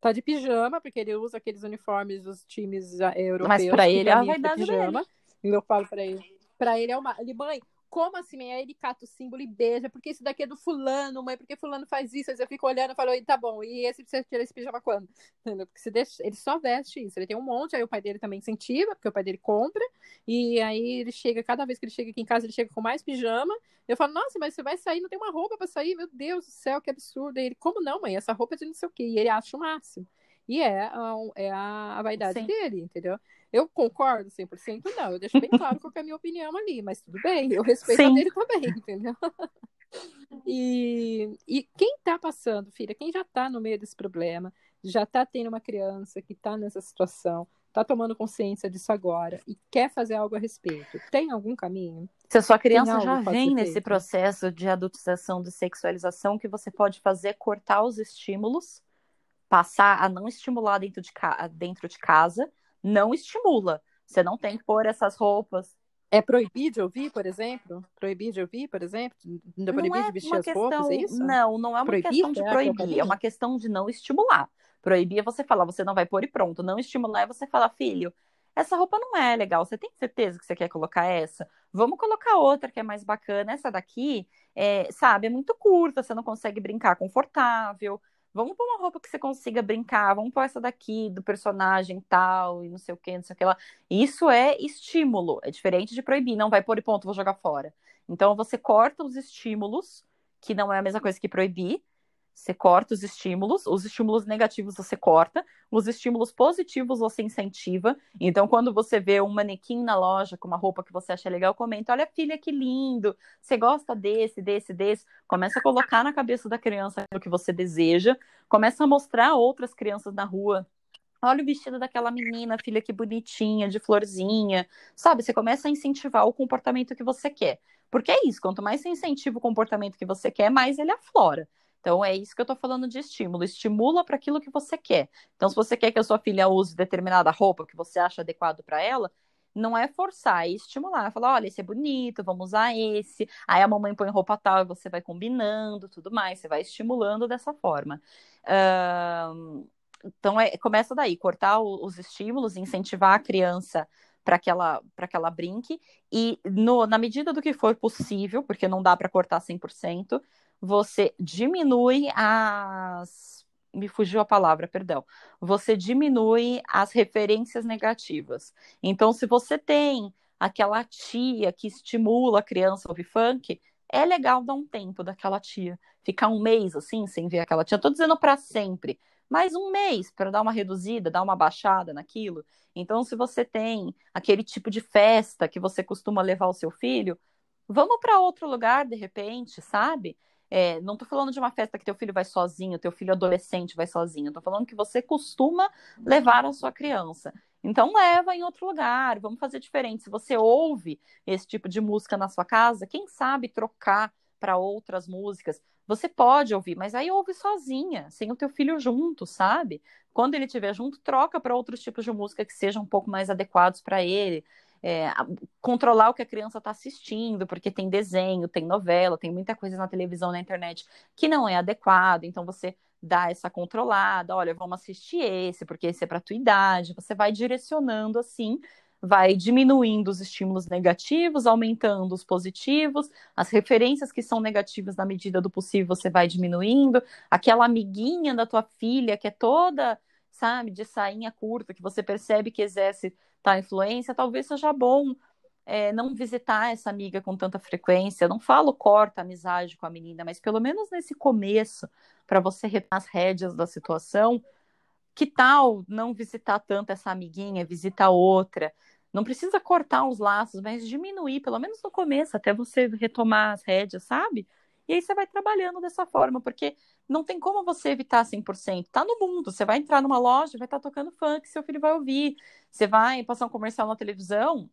Tá de pijama, porque ele usa aqueles uniformes dos times eh, europeus. Mas para ele é a vaidade pijama. dele. Eu falo para ele. Para ele é uma. Ele, mãe, como assim? Aí ele cata o símbolo e beija, porque isso daqui é do fulano, mãe, porque fulano faz isso. Aí eu fico olhando e falo, tá bom, e esse precisa tirar esse pijama quando? Entendeu? Porque se deixa, ele só veste isso, ele tem um monte, aí o pai dele também incentiva, porque o pai dele compra, e aí ele chega, cada vez que ele chega aqui em casa, ele chega com mais pijama. Eu falo, nossa, mas você vai sair, não tem uma roupa para sair? Meu Deus do céu, que absurdo. E ele, como não, mãe? Essa roupa é de não sei o quê. E ele acha o máximo. E é, é a, a vaidade Sim. dele, entendeu? Eu concordo 100%? Não, eu deixo bem claro qual é a minha opinião ali, mas tudo bem, eu respeito Sim. a dele também, entendeu? E, e quem está passando, filha, quem já está no meio desse problema, já está tendo uma criança que está nessa situação, está tomando consciência disso agora e quer fazer algo a respeito, tem algum caminho? Se a sua criança já vem nesse processo de adultização, de sexualização, o que você pode fazer é cortar os estímulos, passar a não estimular dentro de, dentro de casa, não estimula. Você não tem que pôr essas roupas. É proibido de ouvir, por exemplo? Proibir de ouvir, por exemplo? Não é proibir de vestir as questão, roupas, é isso? Não, não é uma proibir, questão de é proibir, é, é uma questão de não estimular. Proibir é você falar, você não vai pôr e pronto. Não estimular é você falar, filho, essa roupa não é legal, você tem certeza que você quer colocar essa? Vamos colocar outra que é mais bacana. Essa daqui, é, sabe, é muito curta, você não consegue brincar confortável. Vamos pôr uma roupa que você consiga brincar, vamos pôr essa daqui do personagem tal, e não sei o que, não sei o que lá. Isso é estímulo, é diferente de proibir, não vai pôr e ponto, vou jogar fora. Então você corta os estímulos, que não é a mesma coisa que proibir, você corta os estímulos, os estímulos negativos você corta, os estímulos positivos você incentiva. Então, quando você vê um manequim na loja com uma roupa que você acha legal, comenta: Olha, filha, que lindo, você gosta desse, desse, desse. Começa a colocar na cabeça da criança o que você deseja, começa a mostrar outras crianças na rua. Olha o vestido daquela menina, filha, que bonitinha, de florzinha. Sabe, você começa a incentivar o comportamento que você quer. Porque é isso, quanto mais você incentiva o comportamento que você quer, mais ele aflora. Então, é isso que eu estou falando de estímulo. Estimula para aquilo que você quer. Então, se você quer que a sua filha use determinada roupa que você acha adequado para ela, não é forçar, é estimular. Falar, olha, esse é bonito, vamos usar esse. Aí a mamãe põe roupa tal e você vai combinando, tudo mais. Você vai estimulando dessa forma. Então, é, começa daí, cortar os estímulos, incentivar a criança para que, ela, que ela brinque. E no, na medida do que for possível, porque não dá para cortar 100%, você diminui as. Me fugiu a palavra, perdão. Você diminui as referências negativas. Então, se você tem aquela tia que estimula a criança a ouvir funk, é legal dar um tempo daquela tia. Ficar um mês assim, sem ver aquela tia. Estou dizendo para sempre, mas um mês para dar uma reduzida, dar uma baixada naquilo. Então, se você tem aquele tipo de festa que você costuma levar o seu filho, vamos para outro lugar de repente, sabe? É, não estou falando de uma festa que teu filho vai sozinho, teu filho adolescente vai sozinho. Estou falando que você costuma levar a sua criança. Então leva em outro lugar, vamos fazer diferente. Se você ouve esse tipo de música na sua casa, quem sabe trocar para outras músicas. Você pode ouvir, mas aí ouve sozinha, sem o teu filho junto, sabe? Quando ele estiver junto, troca para outros tipos de música que sejam um pouco mais adequados para ele é, controlar o que a criança está assistindo, porque tem desenho, tem novela, tem muita coisa na televisão, na internet que não é adequado, então você dá essa controlada, olha, vamos assistir esse, porque esse é para tua idade, você vai direcionando assim, vai diminuindo os estímulos negativos, aumentando os positivos, as referências que são negativas na medida do possível você vai diminuindo, aquela amiguinha da tua filha que é toda, sabe, de sainha curta, que você percebe que exerce tá, influência, talvez seja bom é, não visitar essa amiga com tanta frequência. Eu não falo corta a amizade com a menina, mas pelo menos nesse começo, para você retar as rédeas da situação, que tal não visitar tanto essa amiguinha, visitar outra? Não precisa cortar os laços, mas diminuir, pelo menos no começo, até você retomar as rédeas, sabe? E aí você vai trabalhando dessa forma, porque não tem como você evitar 100%. Tá no mundo, você vai entrar numa loja, vai estar tá tocando funk, seu filho vai ouvir. Você vai passar um comercial na televisão,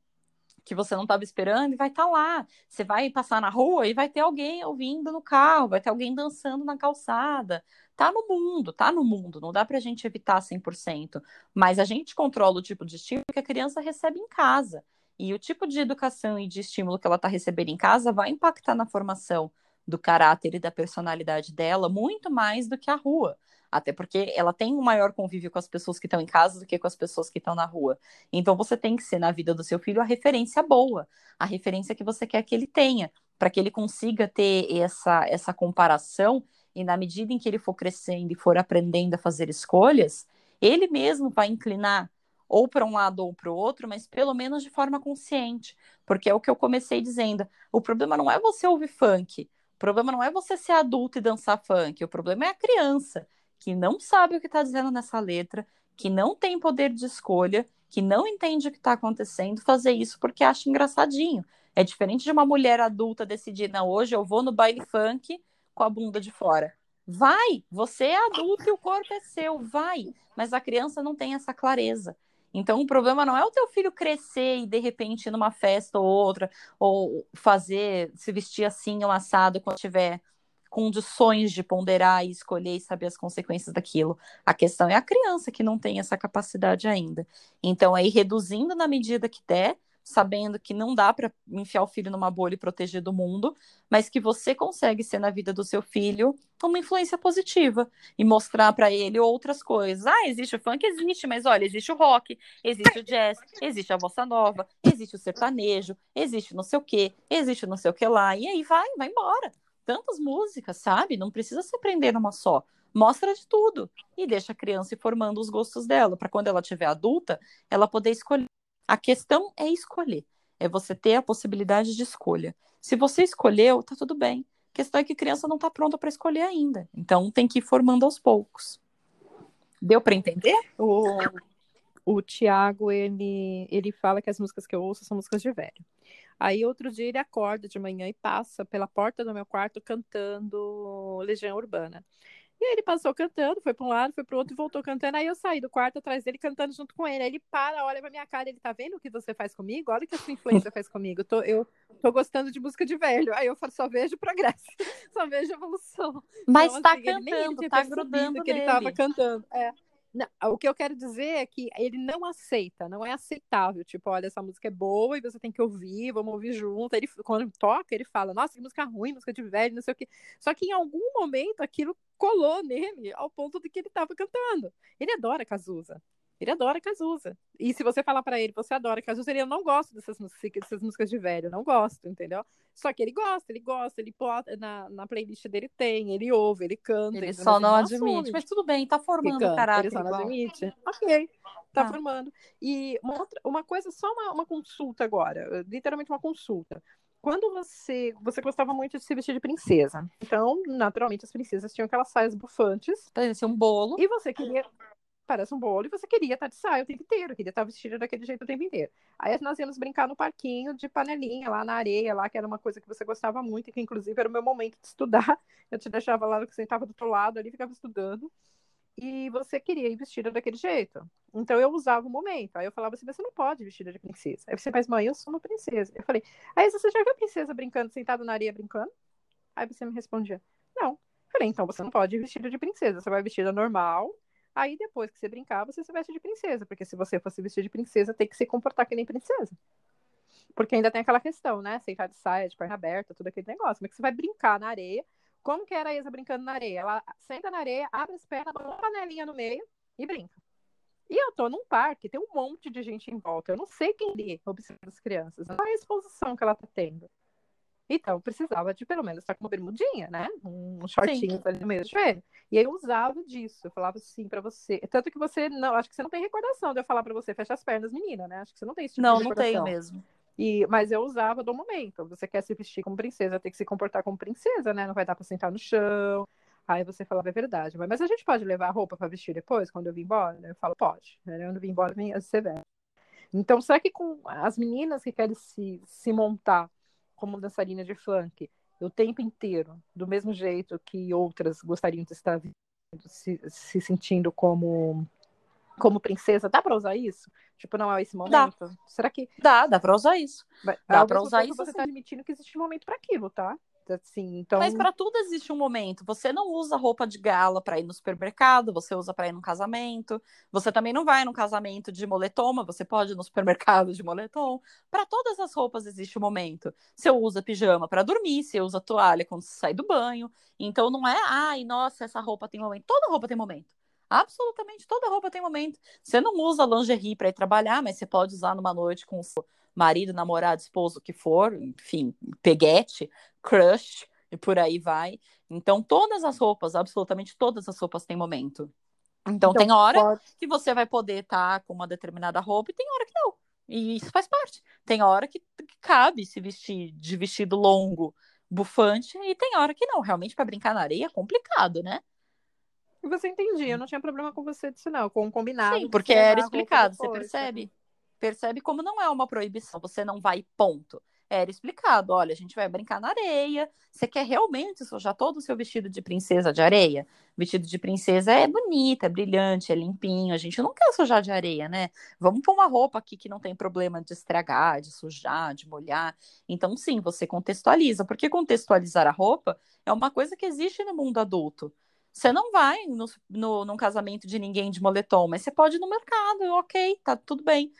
que você não estava esperando e vai estar tá lá. Você vai passar na rua e vai ter alguém ouvindo no carro, vai ter alguém dançando na calçada. Tá no mundo, tá no mundo, não dá pra gente evitar 100%, mas a gente controla o tipo de estímulo que a criança recebe em casa. E o tipo de educação e de estímulo que ela está recebendo em casa vai impactar na formação do caráter e da personalidade dela muito mais do que a rua. Até porque ela tem um maior convívio com as pessoas que estão em casa do que com as pessoas que estão na rua. Então você tem que ser na vida do seu filho a referência boa, a referência que você quer que ele tenha, para que ele consiga ter essa, essa comparação e na medida em que ele for crescendo e for aprendendo a fazer escolhas, ele mesmo vai inclinar ou para um lado ou para o outro, mas pelo menos de forma consciente, porque é o que eu comecei dizendo. O problema não é você ouvir funk, o problema não é você ser adulto e dançar funk, o problema é a criança que não sabe o que está dizendo nessa letra, que não tem poder de escolha, que não entende o que está acontecendo, fazer isso porque acha engraçadinho. É diferente de uma mulher adulta decidir, não, hoje eu vou no baile funk com a bunda de fora. Vai, você é adulto e o corpo é seu, vai. Mas a criança não tem essa clareza. Então, o problema não é o teu filho crescer e, de repente, ir numa festa ou outra, ou fazer, se vestir assim, ou assado, quando tiver condições de ponderar e escolher e saber as consequências daquilo. A questão é a criança que não tem essa capacidade ainda. Então, aí, reduzindo na medida que der, sabendo que não dá para enfiar o filho numa bolha e proteger do mundo, mas que você consegue ser na vida do seu filho uma influência positiva e mostrar para ele outras coisas. Ah, existe o funk, existe, mas olha, existe o rock, existe o jazz, existe a bossa nova, existe o sertanejo, existe não sei o que, existe não sei o que lá, e aí vai, vai embora tantas músicas, sabe? Não precisa se prender numa só. Mostra de tudo e deixa a criança formando os gostos dela, para quando ela tiver adulta, ela poder escolher. A questão é escolher, é você ter a possibilidade de escolha. Se você escolheu, tá tudo bem. A questão é que criança não está pronta para escolher ainda. Então tem que ir formando aos poucos. Deu para entender? O, o Tiago, ele, ele fala que as músicas que eu ouço são músicas de velho. Aí outro dia ele acorda de manhã e passa pela porta do meu quarto cantando Legião Urbana. E aí ele passou cantando, foi para um lado, foi para o outro e voltou cantando. Aí eu saí do quarto atrás dele cantando junto com ele. Aí ele para, olha pra minha cara, ele tá vendo o que você faz comigo? Olha o que a sua influência faz comigo. Eu tô, eu tô gostando de música de velho. Aí eu falo, só vejo progresso, só vejo evolução. Mas então, tá assim, cantando, tá grudando que ele tava cantando. É. Não, o que eu quero dizer é que ele não aceita, não é aceitável. Tipo, olha, essa música é boa e você tem que ouvir, vamos ouvir junto. Ele, quando toca, ele fala, nossa, que música ruim, música de velho, não sei o quê. Só que em algum momento aquilo colou nele ao ponto de que ele estava cantando. Ele adora Cazuza. Ele adora Cazuza. E se você falar para ele, você adora Cazuza, ele não gosta dessas músicas, dessas músicas de velho, não gosto, entendeu? Só que ele gosta, ele gosta, ele pode, na, na playlist dele tem, ele ouve, ele canta. Ele só não, admite, assume. mas tudo bem, tá formando o caráter. Ele só não admite. Ok, tá ah. formando. E uma, outra, uma coisa, só uma, uma consulta agora, literalmente uma consulta quando você você gostava muito de se vestir de princesa. Então, naturalmente, as princesas tinham aquelas saias bufantes. Parecia um bolo. E você queria parece um bolo, e você queria estar de saia o tempo inteiro, queria estar vestida daquele jeito o tempo inteiro. Aí nós íamos brincar no parquinho de panelinha, lá na areia, lá, que era uma coisa que você gostava muito, e que inclusive era o meu momento de estudar. Eu te deixava lá, que sentava do outro lado ali, ficava estudando. E você queria ir vestida daquele jeito. Então eu usava o momento. Aí eu falava assim, você não pode vestida de princesa. Aí você, mas mãe, eu sou uma princesa. Eu falei, aí você já viu a princesa brincando, sentada na areia brincando? Aí você me respondia, não. Eu falei, então você não pode ir vestida de princesa, você vai vestida normal, Aí depois que você brincar, você se veste de princesa, porque se você fosse vestir de princesa, tem que se comportar que nem princesa. Porque ainda tem aquela questão, né? Sentar de saia, de perna aberta, tudo aquele negócio. Como é que você vai brincar na areia? Como que era a Isa brincando na areia? Ela senta na areia, abre as pernas, uma panelinha no meio e brinca. E eu tô num parque, tem um monte de gente em volta. Eu não sei quem lê observa as crianças. Não é a exposição que ela tá tendo. Então, precisava de pelo menos estar com uma bermudinha, né? Um shortinho ali no meio do joelho. E aí eu usava disso. Eu falava assim para você. Tanto que você não, acho que você não tem recordação de eu falar para você, fecha as pernas, menina, né? Acho que você não tem esse tipo não. Não, não tenho mesmo. E, mas eu usava do momento. Você quer se vestir como princesa, tem que se comportar como princesa, né? Não vai dar para sentar no chão. Aí você falava, é verdade. Mas, a gente pode levar a roupa para vestir depois, quando eu vim embora? Eu falo, pode. Né? Quando eu vim embora, você veste. Então, será que com as meninas que querem se, se montar como dançarina de funk, o tempo inteiro, do mesmo jeito que outras gostariam de estar se, se sentindo como como princesa, dá para usar isso? Tipo, não é esse momento? Dá. Será que dá? Dá para usar isso. Dá para usar isso. Você está admitindo que existe um momento para aquilo, tá? Assim, então... Mas para tudo existe um momento. Você não usa roupa de gala para ir no supermercado, você usa para ir no casamento. Você também não vai no casamento de moletom, mas você pode ir no supermercado de moletom. Para todas as roupas existe um momento. Você usa pijama para dormir, você usa toalha quando você sai do banho. Então não é, ai, nossa, essa roupa tem momento. Toda roupa tem momento. Absolutamente toda roupa tem momento. Você não usa lingerie para ir trabalhar, mas você pode usar numa noite com o seu marido, namorado, esposo, o que for, enfim, peguete, crush e por aí vai. Então, todas as roupas, absolutamente todas as roupas têm momento. Então, então tem hora pode... que você vai poder estar tá com uma determinada roupa e tem hora que não. E isso faz parte. Tem hora que, que cabe se vestir de vestido longo, bufante, e tem hora que não. Realmente, para brincar na areia é complicado, né? Você entendia, eu não tinha problema com você disso, não, com o combinado. Sim, porque era explicado, você percebe? Percebe como não é uma proibição, você não vai ponto. Era explicado, olha, a gente vai brincar na areia. Você quer realmente sujar todo o seu vestido de princesa de areia? Vestido de princesa é bonita, é brilhante, é limpinho. A gente não quer sujar de areia, né? Vamos pôr uma roupa aqui que não tem problema de estragar, de sujar, de molhar. Então, sim, você contextualiza, porque contextualizar a roupa é uma coisa que existe no mundo adulto. Você não vai no, no, num casamento de ninguém de moletom, mas você pode ir no mercado, ok, tá tudo bem,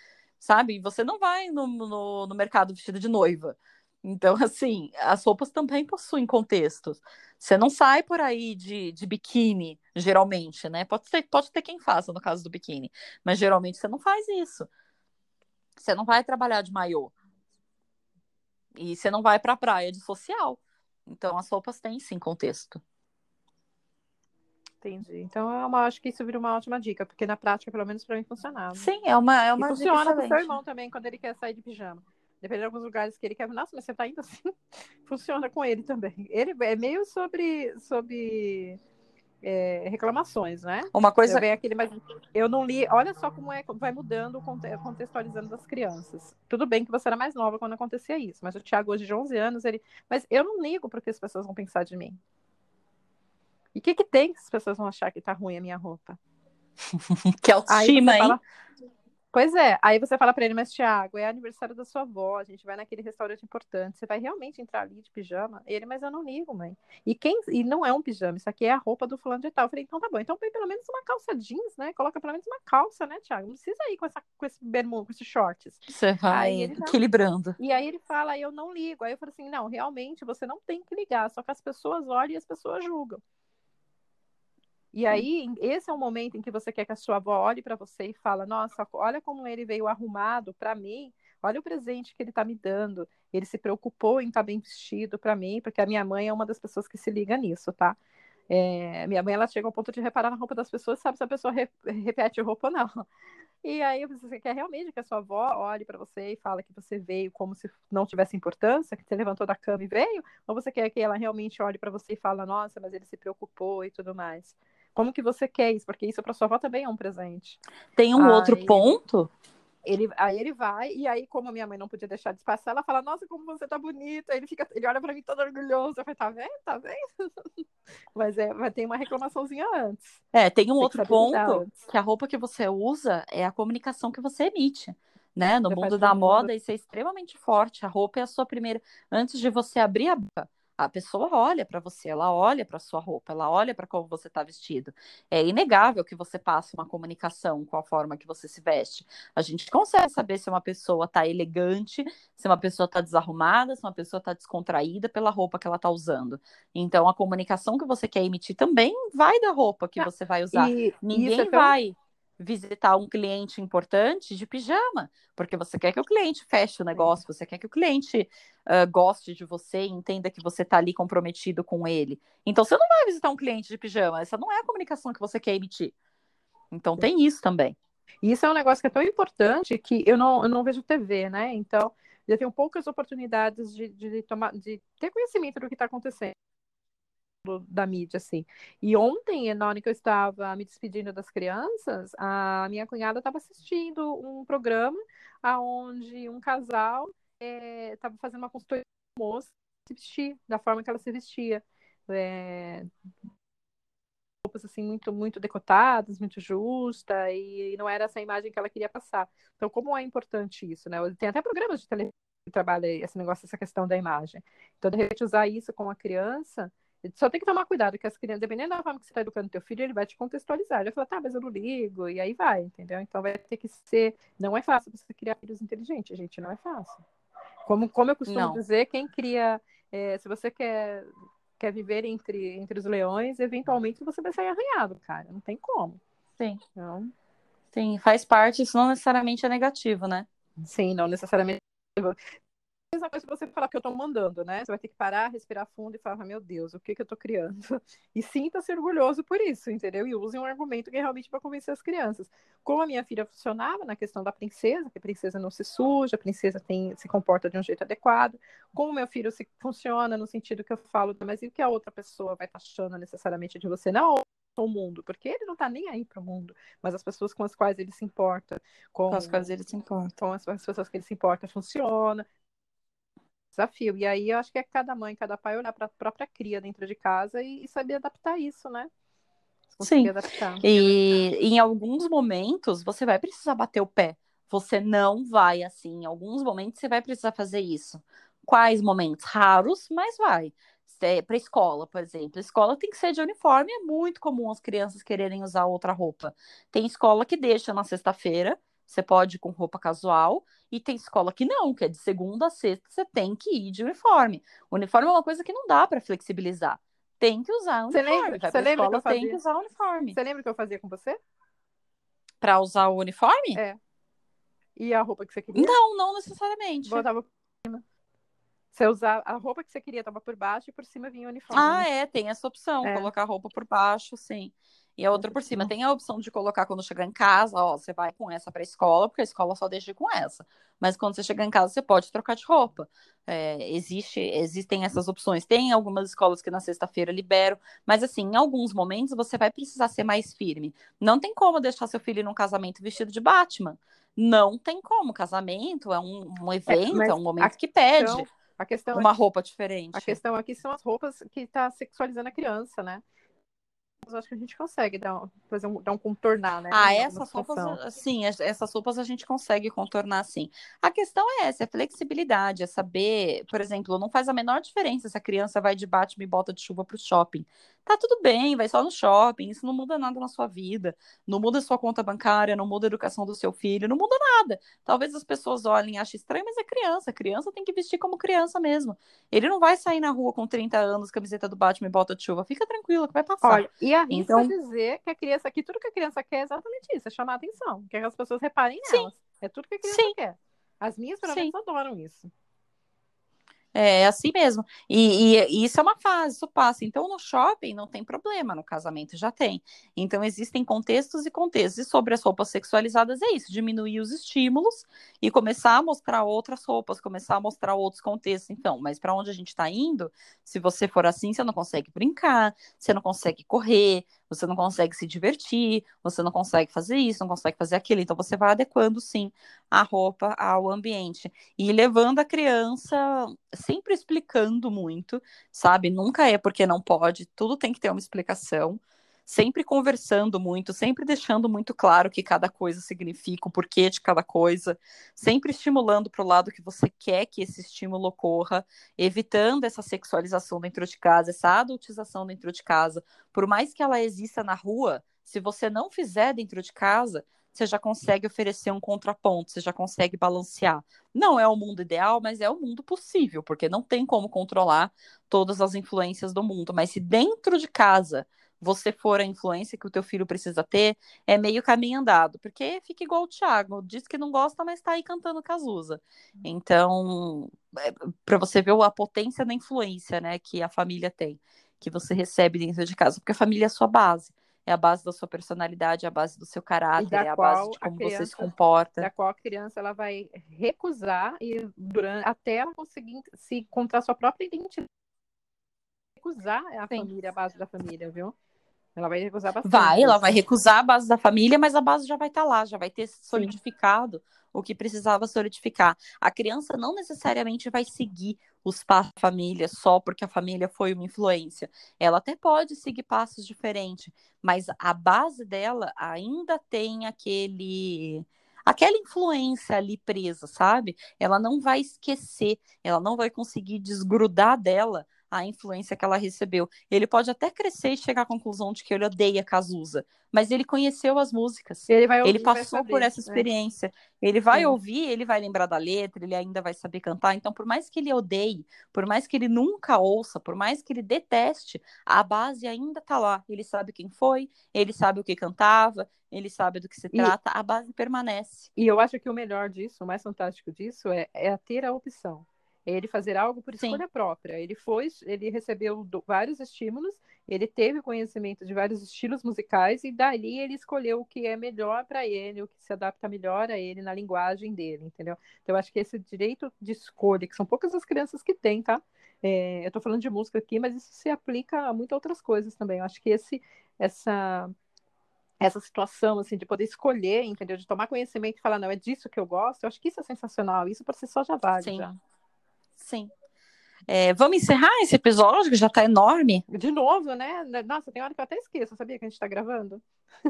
sabe? Você não vai no, no, no mercado vestido de noiva. Então, assim, as roupas também possuem contextos. Você não sai por aí de, de biquíni, geralmente, né? Pode ter, pode ter quem faça no caso do biquíni, mas geralmente você não faz isso. Você não vai trabalhar de maiô. E você não vai pra praia de social. Então, as roupas têm sim contexto. Entendi. Então, é uma, acho que isso vira uma ótima dica, porque na prática, pelo menos para mim, funcionava. Sim, é uma, é uma e funciona com seu irmão também, quando ele quer sair de pijama. Depende de alguns lugares que ele quer. Nossa, mas você tá indo assim? Funciona com ele também. Ele é meio sobre, sobre é, reclamações, né? Uma coisa. Eu, aquele, mas eu não li. Olha só como é, vai mudando, contextualizando das crianças. Tudo bem que você era mais nova quando acontecia isso, mas o Thiago, hoje de 11 anos, ele. Mas eu não ligo porque as pessoas vão pensar de mim. E o que, que tem que as pessoas vão achar que tá ruim a minha roupa? que autoestima, aí hein? Fala... Pois é, aí você fala para ele, mas Thiago, é aniversário da sua avó, a gente vai naquele restaurante importante, você vai realmente entrar ali de pijama? Ele, mas eu não ligo, mãe. E quem e não é um pijama, isso aqui é a roupa do fulano de tal. Eu falei, então tá bom, então põe pelo menos uma calça jeans, né? Coloca pelo menos uma calça, né, Thiago? Não precisa ir com, essa, com esse bermuda, com esses shorts. Você vai equilibrando. E aí ele fala, eu não ligo. Aí eu falo assim, não, realmente você não tem que ligar, só que as pessoas olham e as pessoas julgam. E aí, esse é o momento em que você quer que a sua avó olhe para você e fala: Nossa, olha como ele veio arrumado para mim, olha o presente que ele está me dando. Ele se preocupou em estar tá bem vestido para mim, porque a minha mãe é uma das pessoas que se liga nisso, tá? É, minha mãe ela chega ao ponto de reparar na roupa das pessoas, sabe se a pessoa re, repete roupa ou não. E aí você quer realmente que a sua avó olhe para você e fala que você veio como se não tivesse importância, que você levantou da cama e veio, ou você quer que ela realmente olhe para você e fala, nossa, mas ele se preocupou e tudo mais. Como que você quer isso? Porque isso para sua avó também é um presente. Tem um aí, outro ponto? Ele, aí ele vai, e aí, como a minha mãe não podia deixar de passar, ela fala, nossa, como você tá bonita. Aí ele fica, ele olha para mim todo orgulhoso. Eu falei, tá vendo? Tá vendo? mas é, mas tem uma reclamaçãozinha antes. É, tem um tem outro ponto que a roupa que você usa é a comunicação que você emite. Né? No mundo da moda, isso é extremamente forte. A roupa é a sua primeira. Antes de você abrir a boca, a pessoa olha para você, ela olha para sua roupa, ela olha para como você está vestido. É inegável que você passe uma comunicação com a forma que você se veste. A gente consegue saber se uma pessoa está elegante, se uma pessoa está desarrumada, se uma pessoa está descontraída pela roupa que ela está usando. Então, a comunicação que você quer emitir também vai da roupa que você vai usar. E, Ninguém é tão... vai visitar um cliente importante de pijama, porque você quer que o cliente feche o negócio, você quer que o cliente uh, goste de você, entenda que você está ali comprometido com ele. Então você não vai visitar um cliente de pijama, essa não é a comunicação que você quer emitir. Então tem isso também. Isso é um negócio que é tão importante que eu não, eu não vejo TV, né? Então eu tenho poucas oportunidades de, de, tomar, de ter conhecimento do que está acontecendo da mídia, assim. E ontem, na hora que eu estava me despedindo das crianças, a minha cunhada estava assistindo um programa aonde um casal estava eh, é, fazendo uma consultoria moça se vestir, da forma que ela se vestia. É, roupas assim muito muito decotadas, muito justa e não era essa imagem que ela queria passar. Então, como é importante isso, né? Tem até programas de televisão que trabalham esse negócio, essa questão da imagem. Então, de repente, usar isso com a criança, só tem que tomar cuidado que as crianças, dependendo da forma que você está educando teu filho, ele vai te contextualizar. Ele vai falar, tá, mas eu não ligo, e aí vai, entendeu? Então vai ter que ser. Não é fácil você criar filhos inteligentes, gente, não é fácil. Como, como eu costumo não. dizer, quem cria. É, se você quer quer viver entre, entre os leões, eventualmente você vai sair arranhado, cara. Não tem como. Sim. Então... Sim, faz parte, isso não necessariamente é negativo, né? Sim, não necessariamente mesma coisa que você falar que eu estou mandando, né? Você vai ter que parar, respirar fundo e falar, meu Deus, o que, que eu estou criando? E sinta-se orgulhoso por isso, entendeu? E use um argumento que é realmente para convencer as crianças. Como a minha filha funcionava na questão da princesa, que a princesa não se suja, a princesa tem, se comporta de um jeito adequado. Como meu filho se funciona no sentido que eu falo, mas e o que a outra pessoa vai estar tá achando necessariamente de você? Não, o mundo, porque ele não está nem aí para o mundo, mas as pessoas com as quais ele se importa, com, com as quais ele se importa, com as, as pessoas que ele se importa, funciona, desafio. E aí eu acho que é cada mãe, cada pai olhar para a própria cria dentro de casa e, e saber adaptar isso, né? Sim. Adaptar. E em alguns momentos você vai precisar bater o pé. Você não vai assim. Em alguns momentos você vai precisar fazer isso. Quais momentos? Raros, mas vai. É, para escola, por exemplo. escola tem que ser de uniforme, é muito comum as crianças quererem usar outra roupa. Tem escola que deixa na sexta-feira você pode ir com roupa casual, e tem escola que não, que é de segunda a sexta, você tem que ir de uniforme. O uniforme é uma coisa que não dá para flexibilizar. Tem que usar uniforme. Você lembra, você lembra escola, que eu fazia... tem que usar uniforme. Você lembra que eu fazia com você? Para usar o uniforme? É. E a roupa que você queria? Não, não necessariamente. Botava por cima. Você usar a roupa que você queria estava por baixo e por cima vinha o uniforme. Ah, é, tem essa opção, é. colocar a roupa por baixo, sim e a outra por cima. Tem a opção de colocar quando chegar em casa, ó, você vai com essa para a escola, porque a escola só deixa com essa. Mas quando você chegar em casa, você pode trocar de roupa. É, existe, existem essas opções. Tem algumas escolas que na sexta-feira liberam, mas assim, em alguns momentos você vai precisar ser mais firme. Não tem como deixar seu filho num casamento vestido de Batman. Não tem como. Casamento é um, um é, evento, é, é um momento que pede. a questão uma aqui, roupa diferente. A questão aqui são as roupas que está sexualizando a criança, né? Acho que a gente consegue dar, fazer um, dar um contornar, né? Ah, essas roupas, sim, essas roupas a gente consegue contornar, sim. A questão é essa, é flexibilidade, é saber, por exemplo, não faz a menor diferença se a criança vai de Batman e bota de chuva para o shopping tá tudo bem, vai só no shopping, isso não muda nada na sua vida, não muda a sua conta bancária, não muda a educação do seu filho, não muda nada. Talvez as pessoas olhem e achem estranho, mas é criança, criança tem que vestir como criança mesmo. Ele não vai sair na rua com 30 anos, camiseta do Batman e bota de chuva, fica tranquilo que vai passar. Olha, e a então dizer que a criança aqui, tudo que a criança quer é exatamente isso, é chamar a atenção, quer que as pessoas reparem nelas. Sim. É tudo que a criança Sim. quer. As minhas, pelo menos, adoram isso. É assim mesmo. E, e, e, isso é uma fase, isso passa. Então, no shopping não tem problema, no casamento já tem. Então, existem contextos e contextos. E sobre as roupas sexualizadas é isso: diminuir os estímulos e começar a mostrar outras roupas, começar a mostrar outros contextos. Então, mas para onde a gente está indo, se você for assim, você não consegue brincar, você não consegue correr, você não consegue se divertir, você não consegue fazer isso, não consegue fazer aquilo. Então, você vai adequando, sim, a roupa ao ambiente. E levando a criança, sempre explicando muito, sabe? Nunca é porque não pode, tudo tem que ter uma explicação sempre conversando muito, sempre deixando muito claro o que cada coisa significa, o porquê de cada coisa, sempre estimulando para o lado que você quer que esse estímulo ocorra, evitando essa sexualização dentro de casa, essa adultização dentro de casa. Por mais que ela exista na rua, se você não fizer dentro de casa, você já consegue oferecer um contraponto, você já consegue balancear. Não é o mundo ideal, mas é o mundo possível, porque não tem como controlar todas as influências do mundo. Mas se dentro de casa você for a influência que o teu filho precisa ter, é meio caminho andado, porque fica igual o Thiago, diz que não gosta, mas está aí cantando Cazuza. Então, é, para você ver a potência da influência, né, que a família tem, que você recebe dentro de casa, porque a família é a sua base. É a base da sua personalidade, é a base do seu caráter, é a base de como criança, você se comporta. Da qual a criança ela vai recusar e durante até ela conseguir se encontrar sua própria identidade recusar a Sim. família, a base da família, viu? Ela vai recusar bastante. Vai, ela vai recusar a base da família, mas a base já vai estar tá lá, já vai ter solidificado Sim. o que precisava solidificar. A criança não necessariamente vai seguir os passos da família só porque a família foi uma influência. Ela até pode seguir passos diferentes, mas a base dela ainda tem aquele aquela influência ali presa, sabe? Ela não vai esquecer, ela não vai conseguir desgrudar dela a influência que ela recebeu. Ele pode até crescer e chegar à conclusão de que ele odeia Cazuza, mas ele conheceu as músicas. Ele, ouvir, ele passou saber, por essa né? experiência. É. Ele vai Sim. ouvir, ele vai lembrar da letra, ele ainda vai saber cantar. Então, por mais que ele odeie, por mais que ele nunca ouça, por mais que ele deteste, a base ainda tá lá. Ele sabe quem foi, ele sabe o que cantava, ele sabe do que se trata, e, a base permanece. E eu acho que o melhor disso, o mais fantástico disso, é, é ter a opção ele fazer algo por escolha Sim. própria. Ele foi, ele recebeu do, vários estímulos, ele teve conhecimento de vários estilos musicais e dali ele escolheu o que é melhor para ele, o que se adapta melhor a ele na linguagem dele, entendeu? Então eu acho que esse direito de escolha, que são poucas as crianças que têm, tá? É, eu estou falando de música aqui, mas isso se aplica a muitas outras coisas também. Eu acho que esse, essa essa situação assim de poder escolher, entendeu? De tomar conhecimento e falar, não, é disso que eu gosto, eu acho que isso é sensacional, isso por si só já vale. Sim. Já. Sim. É, vamos encerrar esse episódio, que já está enorme. De novo, né? Nossa, tem hora que eu até esqueço, sabia que a gente está gravando?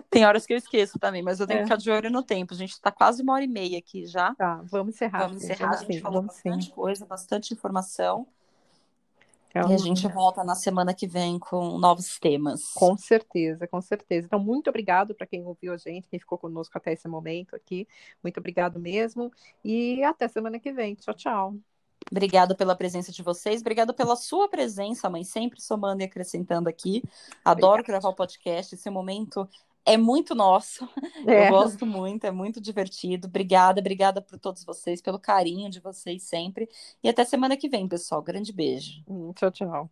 Tem horas que eu esqueço também, mas eu tenho é. que ficar de olho no tempo. A gente está quase uma hora e meia aqui já. Tá, vamos encerrar. Vamos encerrar, a gente falou bastante sim. coisa, bastante informação. Então, e a gente volta na semana que vem com novos temas. Com certeza, com certeza. Então, muito obrigado para quem ouviu a gente, quem ficou conosco até esse momento aqui. Muito obrigado mesmo. E até semana que vem. Tchau, tchau. Obrigada pela presença de vocês, obrigada pela sua presença, mãe, sempre somando e acrescentando aqui. Adoro Obrigada. gravar o podcast, esse momento é muito nosso. É. Eu gosto muito, é muito divertido. Obrigada, obrigada por todos vocês, pelo carinho de vocês sempre. E até semana que vem, pessoal. Grande beijo. Hum, tchau, tchau.